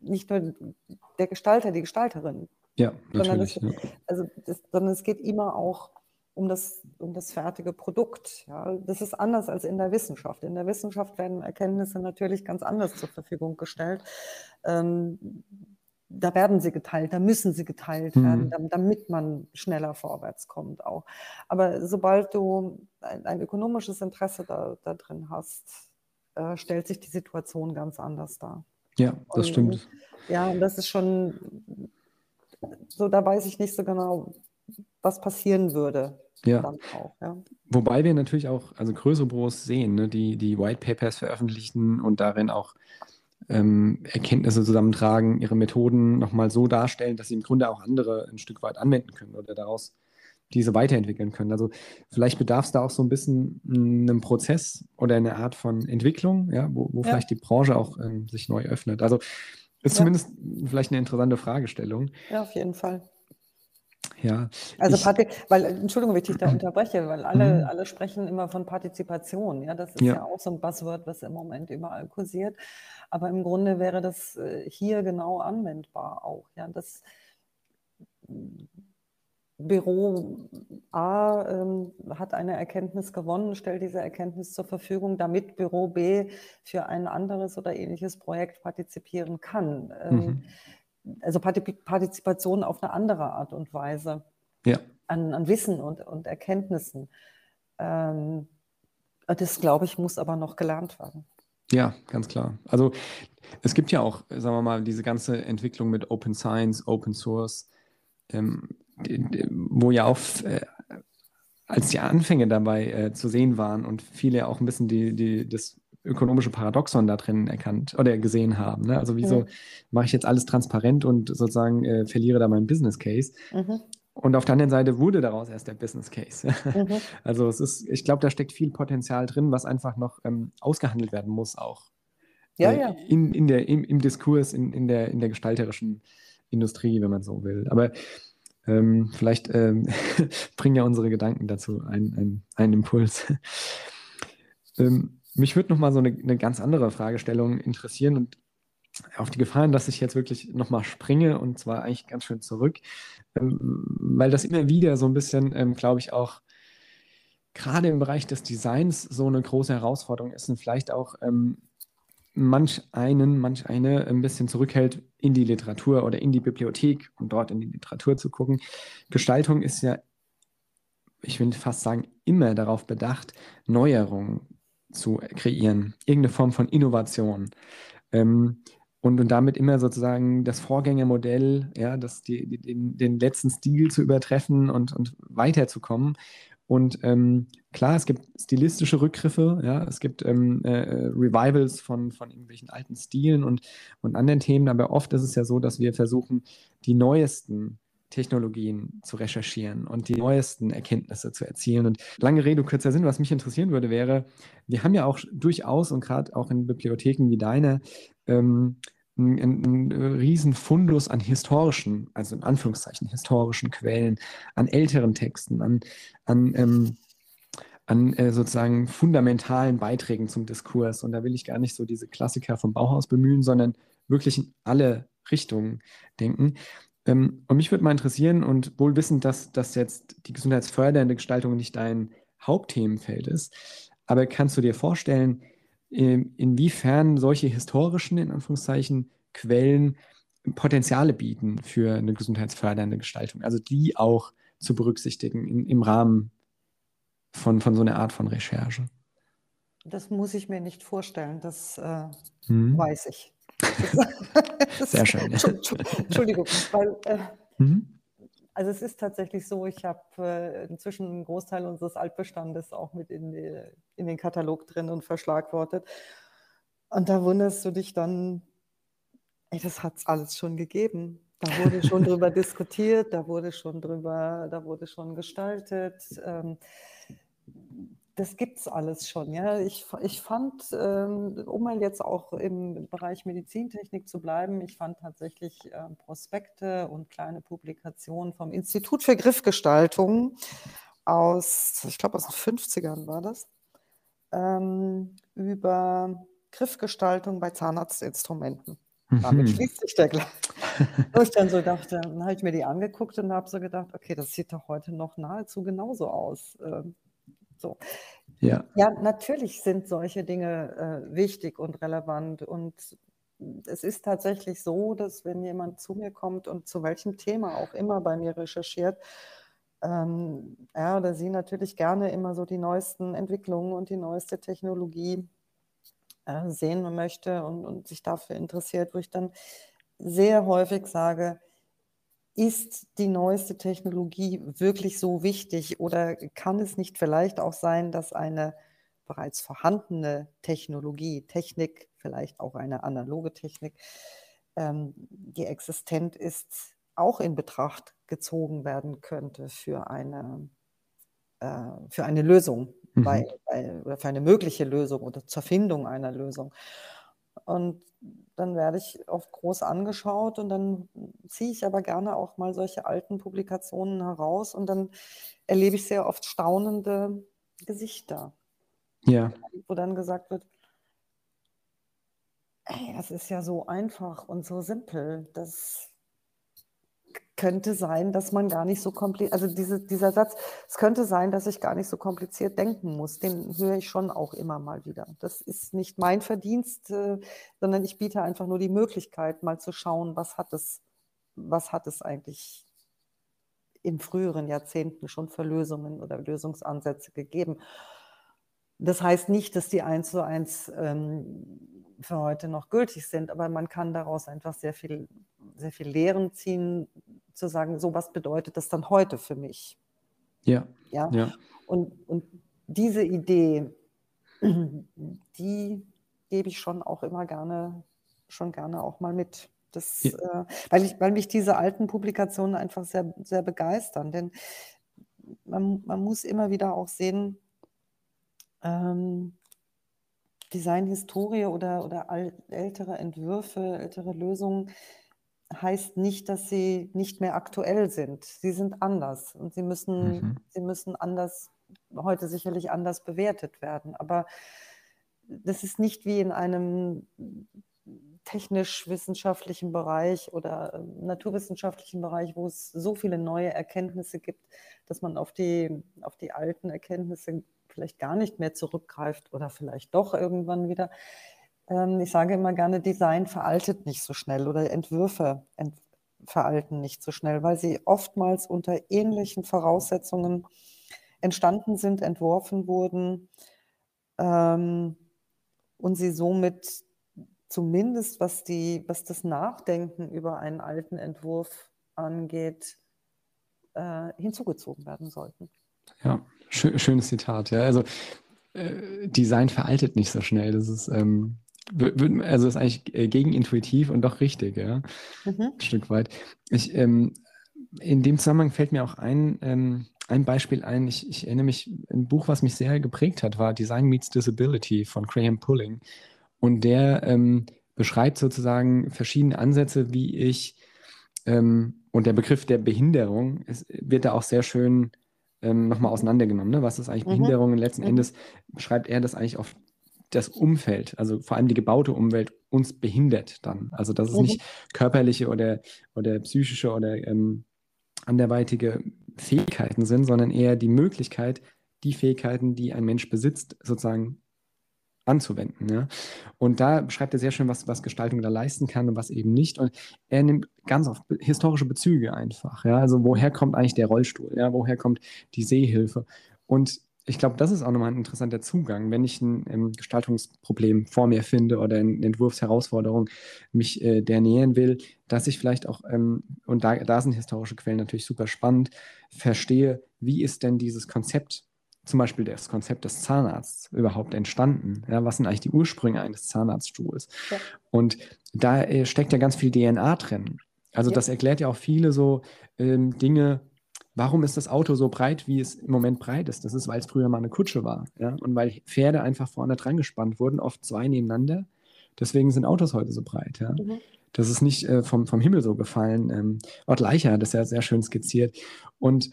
nicht nur der Gestalter, die Gestalterin. Ja, natürlich. Sondern es, ja. Also das, sondern es geht immer auch um das, um das fertige Produkt. Ja. Das ist anders als in der Wissenschaft. In der Wissenschaft werden Erkenntnisse natürlich ganz anders zur Verfügung gestellt. Ähm, da werden sie geteilt, da müssen sie geteilt mhm. werden, damit man schneller vorwärts kommt auch. Aber sobald du ein, ein ökonomisches Interesse da, da drin hast, äh, stellt sich die Situation ganz anders dar. Ja, das und, stimmt. Ja, und das ist schon so, da weiß ich nicht so genau, was passieren würde. Ja. Auch, ja. Wobei wir natürlich auch, also größere Büros sehen, ne, die, die White Papers veröffentlichen und darin auch ähm, Erkenntnisse zusammentragen, ihre Methoden nochmal so darstellen, dass sie im Grunde auch andere ein Stück weit anwenden können oder daraus diese weiterentwickeln können. Also vielleicht bedarf es da auch so ein bisschen einem Prozess oder eine Art von Entwicklung, ja, wo, wo ja. vielleicht die Branche auch ähm, sich neu öffnet. Also ist ja. zumindest vielleicht eine interessante Fragestellung. Ja, auf jeden Fall. Ja. Also, ich, weil, Entschuldigung, wenn ich dich da unterbreche, weil alle, mhm. alle sprechen immer von Partizipation. Ja, das ist ja. ja auch so ein Buzzword, was im Moment überall kursiert. Aber im Grunde wäre das äh, hier genau anwendbar auch. Ja, das Büro A ähm, hat eine Erkenntnis gewonnen, stellt diese Erkenntnis zur Verfügung, damit Büro B für ein anderes oder ähnliches Projekt partizipieren kann. Ähm, mhm. Also Partizipation auf eine andere Art und Weise ja. an, an, Wissen und, und Erkenntnissen. Ähm, das, glaube ich, muss aber noch gelernt werden. Ja, ganz klar. Also es gibt ja auch, sagen wir mal, diese ganze Entwicklung mit Open Science, Open Source. Ähm, wo ja auch äh, als die Anfänge dabei äh, zu sehen waren und viele auch ein bisschen die, die, das ökonomische Paradoxon da drin erkannt oder gesehen haben. Ne? Also wieso mhm. mache ich jetzt alles transparent und sozusagen äh, verliere da meinen Business Case? Mhm. Und auf der anderen Seite wurde daraus erst der Business Case. Mhm. Also es ist, ich glaube, da steckt viel Potenzial drin, was einfach noch ähm, ausgehandelt werden muss auch. Ja, äh, ja. In, in der, im, im Diskurs, in, in, der, in der gestalterischen Industrie, wenn man so will. Aber ähm, vielleicht ähm, bringen ja unsere Gedanken dazu einen, einen, einen Impuls. ähm, mich würde nochmal so eine, eine ganz andere Fragestellung interessieren und auf die Gefahren, dass ich jetzt wirklich nochmal springe und zwar eigentlich ganz schön zurück, ähm, weil das immer wieder so ein bisschen, ähm, glaube ich, auch gerade im Bereich des Designs so eine große Herausforderung ist und vielleicht auch ähm, manch einen, manch eine ein bisschen zurückhält, in die Literatur oder in die Bibliothek und dort in die Literatur zu gucken. Gestaltung ist ja, ich will fast sagen, immer darauf bedacht, Neuerungen zu kreieren, irgendeine Form von Innovation. Ähm, und, und damit immer sozusagen das Vorgängermodell, ja, das die, die, den, den letzten Stil zu übertreffen und, und weiterzukommen. Und ähm, klar, es gibt stilistische Rückgriffe, ja, es gibt ähm, äh, Revivals von, von irgendwelchen alten Stilen und, und anderen Themen, aber oft ist es ja so, dass wir versuchen, die neuesten Technologien zu recherchieren und die neuesten Erkenntnisse zu erzielen. Und lange Rede, kürzer Sinn, was mich interessieren würde, wäre, wir haben ja auch durchaus und gerade auch in Bibliotheken wie deine ähm, ein, ein riesen Fundus an historischen, also in Anführungszeichen historischen Quellen, an älteren Texten, an, an, ähm, an äh, sozusagen fundamentalen Beiträgen zum Diskurs. Und da will ich gar nicht so diese Klassiker vom Bauhaus bemühen, sondern wirklich in alle Richtungen denken. Ähm, und mich würde mal interessieren, und wohl wissend, dass das jetzt die gesundheitsfördernde Gestaltung nicht dein Hauptthemenfeld ist, aber kannst du dir vorstellen, ähm, inwiefern solche historischen, in Anführungszeichen, Quellen Potenziale bieten für eine gesundheitsfördernde Gestaltung, also die auch zu berücksichtigen in, im Rahmen von, von so einer Art von Recherche. Das muss ich mir nicht vorstellen, das äh, hm. weiß ich. Sehr schön. Entschuldigung, weil äh, mhm. also es ist tatsächlich so, ich habe äh, inzwischen einen Großteil unseres Altbestandes auch mit in, die, in den Katalog drin und verschlagwortet. Und da wunderst du dich dann, ey, das hat es alles schon gegeben. Da wurde schon drüber diskutiert, da wurde schon drüber, da wurde schon gestaltet. Ähm, das gibt es alles schon. Ja. Ich, ich fand, ähm, um mal jetzt auch im Bereich Medizintechnik zu bleiben, ich fand tatsächlich äh, Prospekte und kleine Publikationen vom Institut für Griffgestaltung aus, ich glaube aus den 50ern war das, ähm, über Griffgestaltung bei Zahnarztinstrumenten. Damit mhm. schließt sich der Gleis. Wo ich dann so dachte, dann habe ich mir die angeguckt und habe so gedacht, okay, das sieht doch heute noch nahezu genauso aus. So. Ja. ja, natürlich sind solche Dinge äh, wichtig und relevant. Und es ist tatsächlich so, dass wenn jemand zu mir kommt und zu welchem Thema auch immer bei mir recherchiert, ähm, er oder sie natürlich gerne immer so die neuesten Entwicklungen und die neueste Technologie äh, sehen möchte und, und sich dafür interessiert, wo ich dann sehr häufig sage, ist die neueste Technologie wirklich so wichtig oder kann es nicht vielleicht auch sein, dass eine bereits vorhandene Technologie, Technik, vielleicht auch eine analoge Technik, ähm, die existent ist, auch in Betracht gezogen werden könnte für eine, äh, für eine Lösung, mhm. bei, bei, oder für eine mögliche Lösung oder zur Findung einer Lösung. Und dann werde ich oft groß angeschaut und dann ziehe ich aber gerne auch mal solche alten Publikationen heraus und dann erlebe ich sehr oft staunende Gesichter. Ja. Wo dann gesagt wird, ey, das ist ja so einfach und so simpel. Das könnte sein, dass man gar nicht so kompliziert, also diese, dieser Satz, es könnte sein, dass ich gar nicht so kompliziert denken muss, den höre ich schon auch immer mal wieder. Das ist nicht mein Verdienst, äh, sondern ich biete einfach nur die Möglichkeit, mal zu schauen, was hat es, was hat es eigentlich in früheren Jahrzehnten schon für Lösungen oder Lösungsansätze gegeben. Das heißt nicht, dass die eins zu eins ähm, für heute noch gültig sind, aber man kann daraus einfach sehr viel, sehr viel Lehren ziehen, zu sagen, so was bedeutet das dann heute für mich? Ja. Ja. ja. Und, und diese Idee, die gebe ich schon auch immer gerne, schon gerne auch mal mit. Das, ja. äh, weil, ich, weil mich diese alten Publikationen einfach sehr, sehr begeistern. Denn man, man muss immer wieder auch sehen, ähm, Designhistorie oder, oder ältere Entwürfe, ältere Lösungen heißt nicht, dass sie nicht mehr aktuell sind. Sie sind anders und sie müssen, mhm. sie müssen anders, heute sicherlich anders bewertet werden. Aber das ist nicht wie in einem technisch-wissenschaftlichen Bereich oder ähm, naturwissenschaftlichen Bereich, wo es so viele neue Erkenntnisse gibt, dass man auf die, auf die alten Erkenntnisse vielleicht gar nicht mehr zurückgreift oder vielleicht doch irgendwann wieder. Ähm, ich sage immer gerne, Design veraltet nicht so schnell oder Entwürfe ent veralten nicht so schnell, weil sie oftmals unter ähnlichen Voraussetzungen entstanden sind, entworfen wurden ähm, und sie somit zumindest was, die, was das Nachdenken über einen alten Entwurf angeht, äh, hinzugezogen werden sollten. Ja, schönes Zitat. Ja, also äh, Design veraltet nicht so schnell. Das ist ähm, also ist eigentlich äh, gegenintuitiv und doch richtig, ja. Mhm. Ein Stück weit. Ich, ähm, in dem Zusammenhang fällt mir auch ein, ähm, ein Beispiel ein. Ich, ich, erinnere mich, ein Buch, was mich sehr geprägt hat, war Design Meets Disability von Graham Pulling. Und der ähm, beschreibt sozusagen verschiedene Ansätze, wie ich, ähm, und der Begriff der Behinderung ist, wird da auch sehr schön ähm, nochmal auseinandergenommen. Ne? Was ist eigentlich mhm. Behinderung? Und letzten mhm. Endes beschreibt er das eigentlich auf das Umfeld, also vor allem die gebaute Umwelt, uns behindert dann. Also dass es mhm. nicht körperliche oder, oder psychische oder ähm, anderweitige Fähigkeiten sind, sondern eher die Möglichkeit, die Fähigkeiten, die ein Mensch besitzt, sozusagen anzuwenden. Ja? Und da beschreibt er sehr schön, was, was Gestaltung da leisten kann und was eben nicht. Und er nimmt ganz auf historische Bezüge einfach. Ja? Also woher kommt eigentlich der Rollstuhl? Ja? Woher kommt die Sehhilfe? Und ich glaube, das ist auch nochmal ein interessanter Zugang, wenn ich ein ähm, Gestaltungsproblem vor mir finde oder eine Entwurfsherausforderung mich äh, der nähern will, dass ich vielleicht auch, ähm, und da, da sind historische Quellen natürlich super spannend, verstehe, wie ist denn dieses Konzept, zum Beispiel das Konzept des Zahnarzts überhaupt entstanden? Ja, was sind eigentlich die Ursprünge eines Zahnarztstuhls? Ja. Und da äh, steckt ja ganz viel DNA drin. Also ja. das erklärt ja auch viele so ähm, Dinge, Warum ist das Auto so breit, wie es im Moment breit ist? Das ist, weil es früher mal eine Kutsche war. Ja? Und weil Pferde einfach vorne dran gespannt wurden, oft zwei nebeneinander. Deswegen sind Autos heute so breit. Ja? Mhm. Das ist nicht äh, vom, vom Himmel so gefallen. Ähm, Ort Leicher hat das ja sehr schön skizziert. Und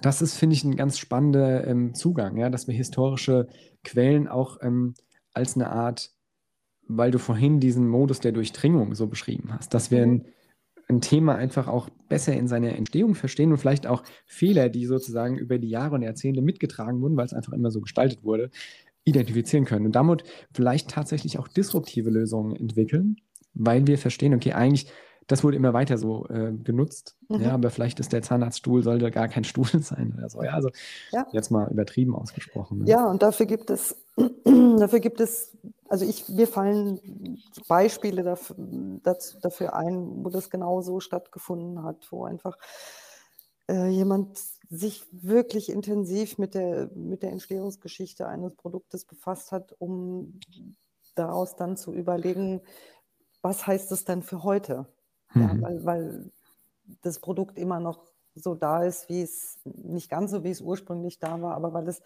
das ist, finde ich, ein ganz spannender ähm, Zugang, ja? dass wir historische Quellen auch ähm, als eine Art, weil du vorhin diesen Modus der Durchdringung so beschrieben hast, dass wir mhm. ein ein Thema einfach auch besser in seiner Entstehung verstehen und vielleicht auch Fehler, die sozusagen über die Jahre und Jahrzehnte mitgetragen wurden, weil es einfach immer so gestaltet wurde, identifizieren können und damit vielleicht tatsächlich auch disruptive Lösungen entwickeln, weil wir verstehen, okay, eigentlich das wurde immer weiter so äh, genutzt. Mhm. Ja, aber vielleicht ist der Zahnarztstuhl, sollte gar kein Stuhl sein oder so. Ja, also ja. jetzt mal übertrieben ausgesprochen. Ne? Ja, und dafür gibt es, dafür gibt es, also ich, mir fallen Beispiele dafür, das, dafür ein, wo das genau so stattgefunden hat, wo einfach äh, jemand sich wirklich intensiv mit der, mit der Entstehungsgeschichte eines Produktes befasst hat, um daraus dann zu überlegen, was heißt es denn für heute? Mhm. Ja, weil, weil das Produkt immer noch so da ist, wie es, nicht ganz so, wie es ursprünglich da war, aber weil es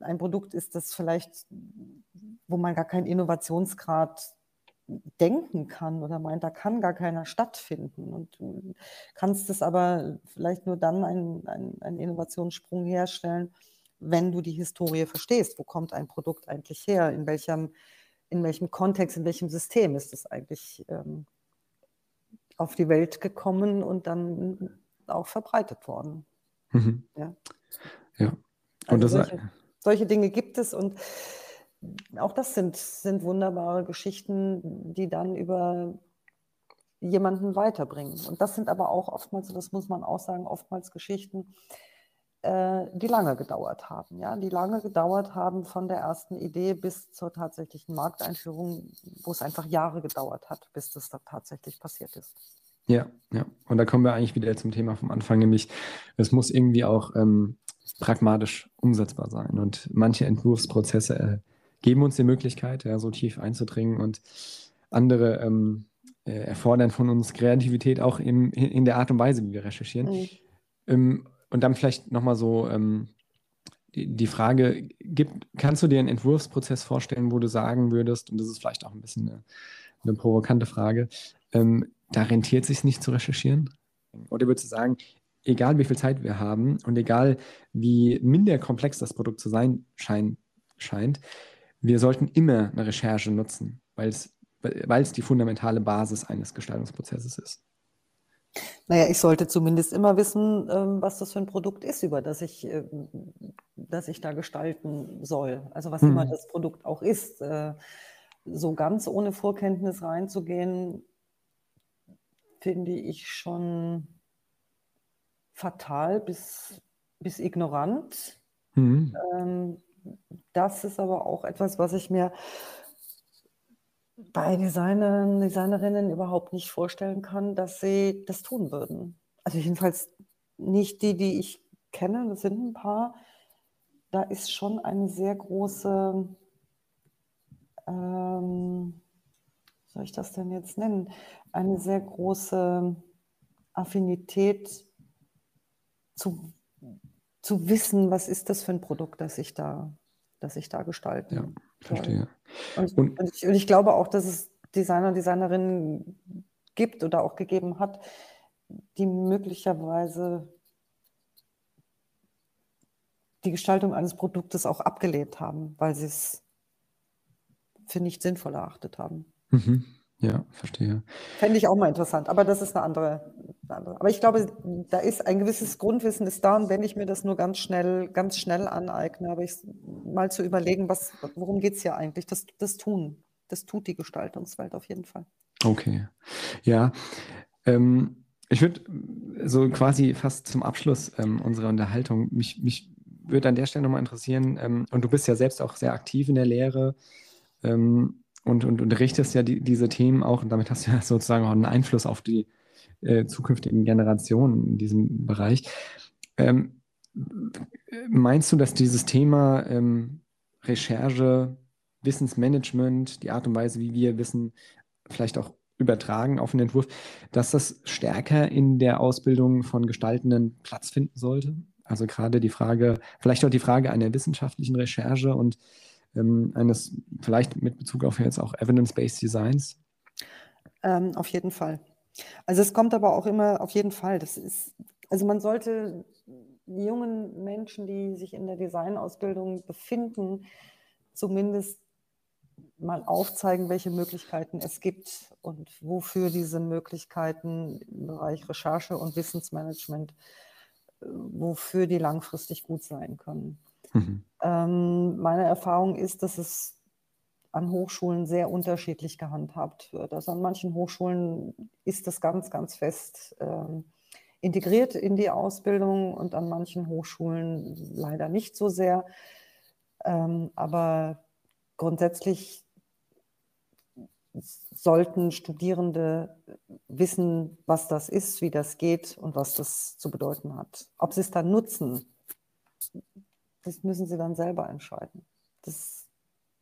ein Produkt ist, das vielleicht, wo man gar keinen Innovationsgrad denken kann oder meint, da kann gar keiner stattfinden. Und du kannst es aber vielleicht nur dann einen, einen, einen Innovationssprung herstellen, wenn du die Historie verstehst. Wo kommt ein Produkt eigentlich her? In welchem, in welchem Kontext, in welchem System ist es eigentlich ähm, auf die Welt gekommen und dann auch verbreitet worden. Mhm. Ja. ja. Und also solche, solche Dinge gibt es und auch das sind, sind wunderbare Geschichten, die dann über jemanden weiterbringen. Und das sind aber auch oftmals, das muss man auch sagen, oftmals Geschichten, äh, die lange gedauert haben. Ja? Die lange gedauert haben von der ersten Idee bis zur tatsächlichen Markteinführung, wo es einfach Jahre gedauert hat, bis das da tatsächlich passiert ist. Ja, ja. Und da kommen wir eigentlich wieder zum Thema vom Anfang, nämlich es muss irgendwie auch ähm, pragmatisch umsetzbar sein. Und manche Entwurfsprozesse äh, geben uns die Möglichkeit, ja, so tief einzudringen und andere ähm, äh, erfordern von uns Kreativität auch im, in der Art und Weise, wie wir recherchieren. Mhm. Ähm, und dann vielleicht nochmal so ähm, die, die, Frage, gibt, kannst du dir einen Entwurfsprozess vorstellen, wo du sagen würdest, und das ist vielleicht auch ein bisschen eine, eine provokante Frage, ähm, da rentiert es sich nicht zu recherchieren? Oder würdest du sagen, egal wie viel Zeit wir haben und egal wie minder komplex das Produkt zu sein schein, scheint, wir sollten immer eine Recherche nutzen, weil es die fundamentale Basis eines Gestaltungsprozesses ist. Naja, ich sollte zumindest immer wissen, ähm, was das für ein Produkt ist, über das ich, ähm, das ich da gestalten soll. Also was hm. immer das Produkt auch ist. Äh, so ganz ohne Vorkenntnis reinzugehen, finde ich schon fatal bis, bis ignorant. Mhm. Ähm, das ist aber auch etwas, was ich mir bei Designern, Designerinnen überhaupt nicht vorstellen kann, dass sie das tun würden. Also jedenfalls nicht die, die ich kenne, das sind ein paar. Da ist schon eine sehr große, ähm, soll ich das denn jetzt nennen, eine sehr große Affinität zu zu wissen, was ist das für ein Produkt, das ich da, das ich da gestalte. Ja, verstehe. Und, und, und, ich, und, ich, glaube auch, dass es Designer und Designerinnen gibt oder auch gegeben hat, die möglicherweise die Gestaltung eines Produktes auch abgelehnt haben, weil sie es für nicht sinnvoll erachtet haben. Mhm. Ja, verstehe. Fände ich auch mal interessant, aber das ist eine andere, eine andere. Aber ich glaube, da ist ein gewisses Grundwissen ist da und wenn ich mir das nur ganz schnell, ganz schnell aneigne, aber ich mal zu überlegen, was, worum geht es hier eigentlich? Das, das tun. Das tut die Gestaltungswelt auf jeden Fall. Okay. Ja. Ähm, ich würde so quasi fast zum Abschluss ähm, unserer Unterhaltung, mich, mich würde an der Stelle nochmal interessieren, ähm, und du bist ja selbst auch sehr aktiv in der Lehre. Ähm, und, und unterrichtest ja die, diese Themen auch und damit hast du ja sozusagen auch einen Einfluss auf die äh, zukünftigen Generationen in diesem Bereich. Ähm, meinst du, dass dieses Thema ähm, Recherche, Wissensmanagement, die Art und Weise, wie wir Wissen vielleicht auch übertragen auf den Entwurf, dass das stärker in der Ausbildung von Gestaltenden Platz finden sollte? Also gerade die Frage, vielleicht auch die Frage einer wissenschaftlichen Recherche und ähm, eines, vielleicht mit Bezug auf jetzt auch Evidence-Based Designs? Ähm, auf jeden Fall. Also es kommt aber auch immer auf jeden Fall. Das ist, also man sollte jungen Menschen, die sich in der Designausbildung befinden, zumindest mal aufzeigen, welche Möglichkeiten es gibt und wofür diese Möglichkeiten im Bereich Recherche und Wissensmanagement, äh, wofür die langfristig gut sein können. Mhm. Ähm, meine Erfahrung ist, dass es an Hochschulen sehr unterschiedlich gehandhabt wird. Also an manchen Hochschulen ist das ganz, ganz fest ähm, integriert in die Ausbildung und an manchen Hochschulen leider nicht so sehr. Ähm, aber grundsätzlich sollten Studierende wissen, was das ist, wie das geht und was das zu bedeuten hat. Ob sie es dann nutzen, das müssen sie dann selber entscheiden. Das,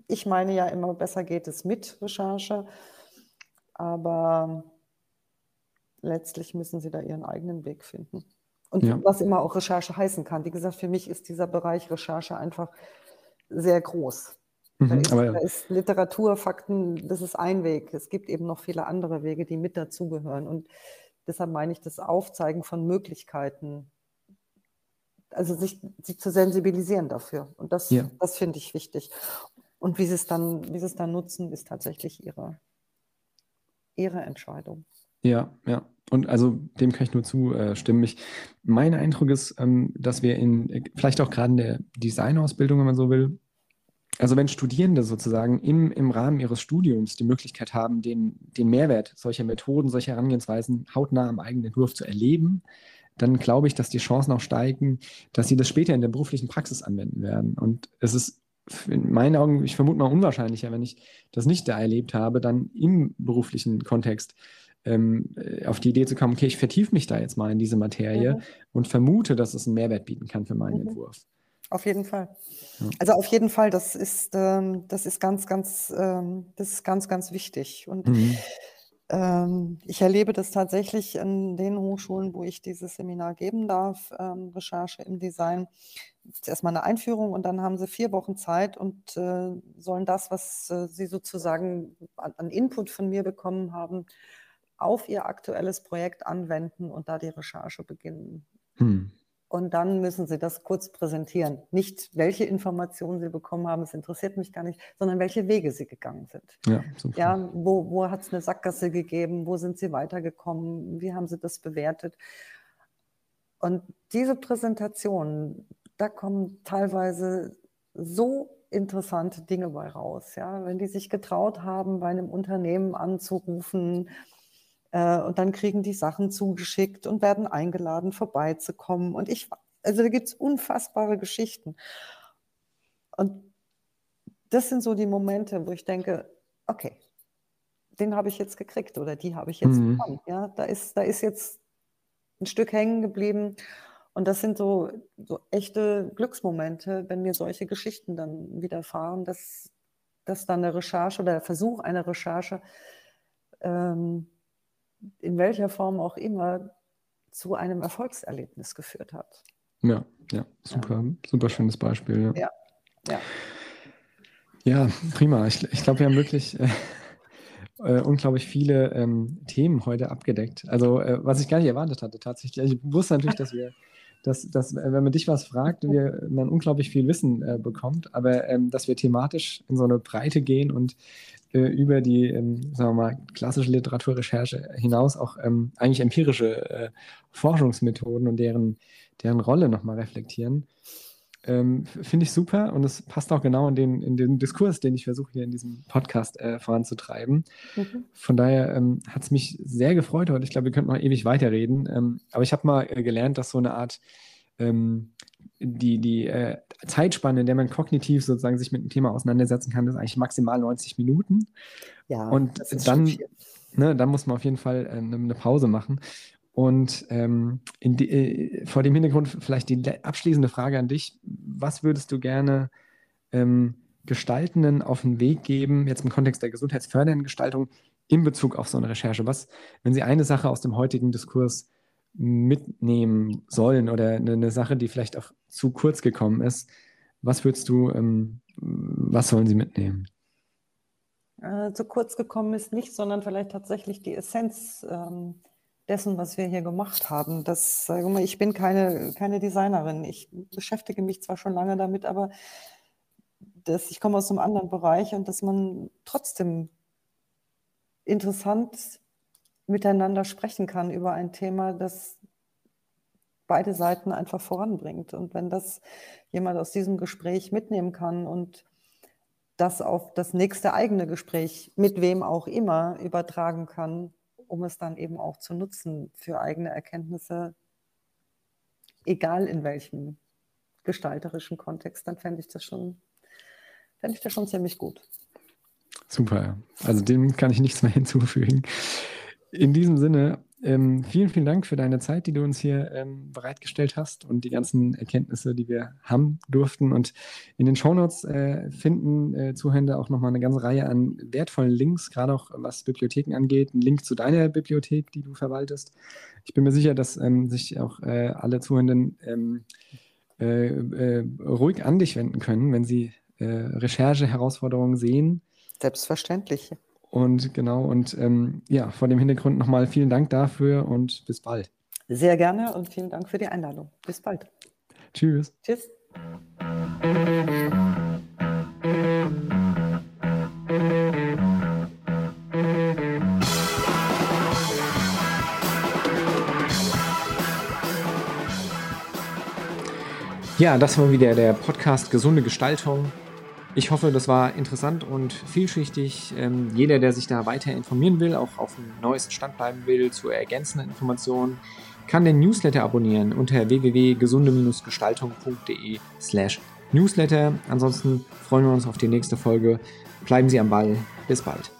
ich meine ja immer, besser geht es mit Recherche, aber letztlich müssen sie da ihren eigenen Weg finden. Und ja. was immer auch Recherche heißen kann. Wie gesagt, für mich ist dieser Bereich Recherche einfach sehr groß. Mhm, da, ist, ja. da ist Literatur, Fakten, das ist ein Weg. Es gibt eben noch viele andere Wege, die mit dazugehören. Und deshalb meine ich das Aufzeigen von Möglichkeiten, also sich, sich zu sensibilisieren dafür. Und das, ja. das finde ich wichtig. Und wie sie es dann, wie sie es dann nutzen, ist tatsächlich ihre, ihre Entscheidung. Ja, ja. Und also dem kann ich nur zustimmen. Ich, mein Eindruck ist, ähm, dass wir in, vielleicht auch gerade in der Designausbildung, wenn man so will, also wenn Studierende sozusagen im, im Rahmen ihres Studiums die Möglichkeit haben, den, den Mehrwert solcher Methoden, solcher Herangehensweisen hautnah am eigenen Entwurf zu erleben, dann glaube ich, dass die Chancen auch steigen, dass sie das später in der beruflichen Praxis anwenden werden. Und es ist in meinen Augen, ich vermute mal unwahrscheinlicher, wenn ich das nicht da erlebt habe, dann im beruflichen Kontext ähm, äh, auf die Idee zu kommen, okay, ich vertiefe mich da jetzt mal in diese Materie mhm. und vermute, dass es einen Mehrwert bieten kann für meinen mhm. Entwurf. Auf jeden Fall. Ja. Also auf jeden Fall, das ist, ähm, das ist ganz, ganz, ähm, das ist ganz, ganz wichtig. Und mhm. Ähm, ich erlebe das tatsächlich in den Hochschulen, wo ich dieses Seminar geben darf, ähm, Recherche im Design. Jetzt erstmal eine Einführung und dann haben sie vier Wochen Zeit und äh, sollen das, was äh, sie sozusagen an, an Input von mir bekommen haben, auf ihr aktuelles Projekt anwenden und da die Recherche beginnen. Hm. Und dann müssen Sie das kurz präsentieren. Nicht, welche Informationen Sie bekommen haben, es interessiert mich gar nicht, sondern welche Wege Sie gegangen sind. Ja, ja wo, wo hat es eine Sackgasse gegeben? Wo sind Sie weitergekommen? Wie haben Sie das bewertet? Und diese Präsentation, da kommen teilweise so interessante Dinge bei raus. Ja? Wenn die sich getraut haben, bei einem Unternehmen anzurufen, und dann kriegen die Sachen zugeschickt und werden eingeladen, vorbeizukommen. Und ich, also da gibt es unfassbare Geschichten. Und das sind so die Momente, wo ich denke, okay, den habe ich jetzt gekriegt oder die habe ich jetzt mhm. bekommen. Ja, da ist, da ist jetzt ein Stück hängen geblieben. Und das sind so, so echte Glücksmomente, wenn mir solche Geschichten dann widerfahren, dass, dass dann eine Recherche oder der Versuch einer Recherche ähm, in welcher Form auch immer zu einem Erfolgserlebnis geführt hat. Ja, ja, super, ja. super schönes Beispiel. Ja, ja. Ja, prima. Ich, ich glaube, wir haben wirklich äh, äh, unglaublich viele ähm, Themen heute abgedeckt. Also, äh, was ich gar nicht erwartet hatte, tatsächlich. Also, ich wusste natürlich, dass wir, dass, dass äh, wenn man dich was fragt, wir, man unglaublich viel Wissen äh, bekommt, aber ähm, dass wir thematisch in so eine Breite gehen und äh, über die, ähm, sagen wir mal, klassische Literaturrecherche hinaus auch ähm, eigentlich empirische äh, Forschungsmethoden und deren, deren Rolle nochmal reflektieren. Ähm, Finde ich super und es passt auch genau in den, in den Diskurs, den ich versuche hier in diesem Podcast äh, voranzutreiben. Mhm. Von daher ähm, hat es mich sehr gefreut heute. Ich glaube, wir könnten noch ewig weiterreden. Ähm, aber ich habe mal äh, gelernt, dass so eine Art ähm, die, die äh, Zeitspanne, in der man kognitiv sozusagen sich mit dem Thema auseinandersetzen kann, ist eigentlich maximal 90 Minuten. Ja, und dann, ne, dann muss man auf jeden Fall äh, eine, eine Pause machen. Und ähm, die, äh, vor dem Hintergrund vielleicht die abschließende Frage an dich. Was würdest du gerne ähm, Gestaltenden auf den Weg geben, jetzt im Kontext der gesundheitsfördernden Gestaltung, in Bezug auf so eine Recherche? Was, wenn Sie eine Sache aus dem heutigen Diskurs mitnehmen sollen oder eine, eine, Sache, die vielleicht auch zu kurz gekommen ist, was würdest du, ähm, was sollen sie mitnehmen? Äh, zu kurz gekommen ist nicht, sondern vielleicht tatsächlich die Essenz ähm, dessen, was wir hier gemacht haben. Das, sage mal, ich bin keine, keine Designerin. Ich beschäftige mich zwar schon lange damit, aber das, ich komme aus einem anderen Bereich und dass man trotzdem interessant miteinander sprechen kann über ein Thema, das beide Seiten einfach voranbringt. Und wenn das jemand aus diesem Gespräch mitnehmen kann und das auf das nächste eigene Gespräch mit wem auch immer übertragen kann, um es dann eben auch zu nutzen für eigene Erkenntnisse, egal in welchem gestalterischen Kontext, dann fände ich das schon, fände ich das schon ziemlich gut. Super. Also dem kann ich nichts mehr hinzufügen. In diesem Sinne, ähm, vielen, vielen Dank für deine Zeit, die du uns hier ähm, bereitgestellt hast und die ganzen Erkenntnisse, die wir haben durften. Und in den Shownotes äh, finden äh, Zuhörer auch nochmal eine ganze Reihe an wertvollen Links, gerade auch was Bibliotheken angeht. Ein Link zu deiner Bibliothek, die du verwaltest. Ich bin mir sicher, dass ähm, sich auch äh, alle Zuhörenden ähm, äh, äh, ruhig an dich wenden können, wenn sie äh, Recherche-Herausforderungen sehen. Selbstverständlich. Und genau, und ähm, ja, vor dem Hintergrund nochmal vielen Dank dafür und bis bald. Sehr gerne und vielen Dank für die Einladung. Bis bald. Tschüss. Tschüss. Ja, das war wieder der Podcast Gesunde Gestaltung. Ich hoffe, das war interessant und vielschichtig. Ähm, jeder, der sich da weiter informieren will, auch auf dem neuesten Stand bleiben will, zu ergänzenden Informationen, kann den Newsletter abonnieren unter www.gesunde-gestaltung.de slash Newsletter. Ansonsten freuen wir uns auf die nächste Folge. Bleiben Sie am Ball. Bis bald.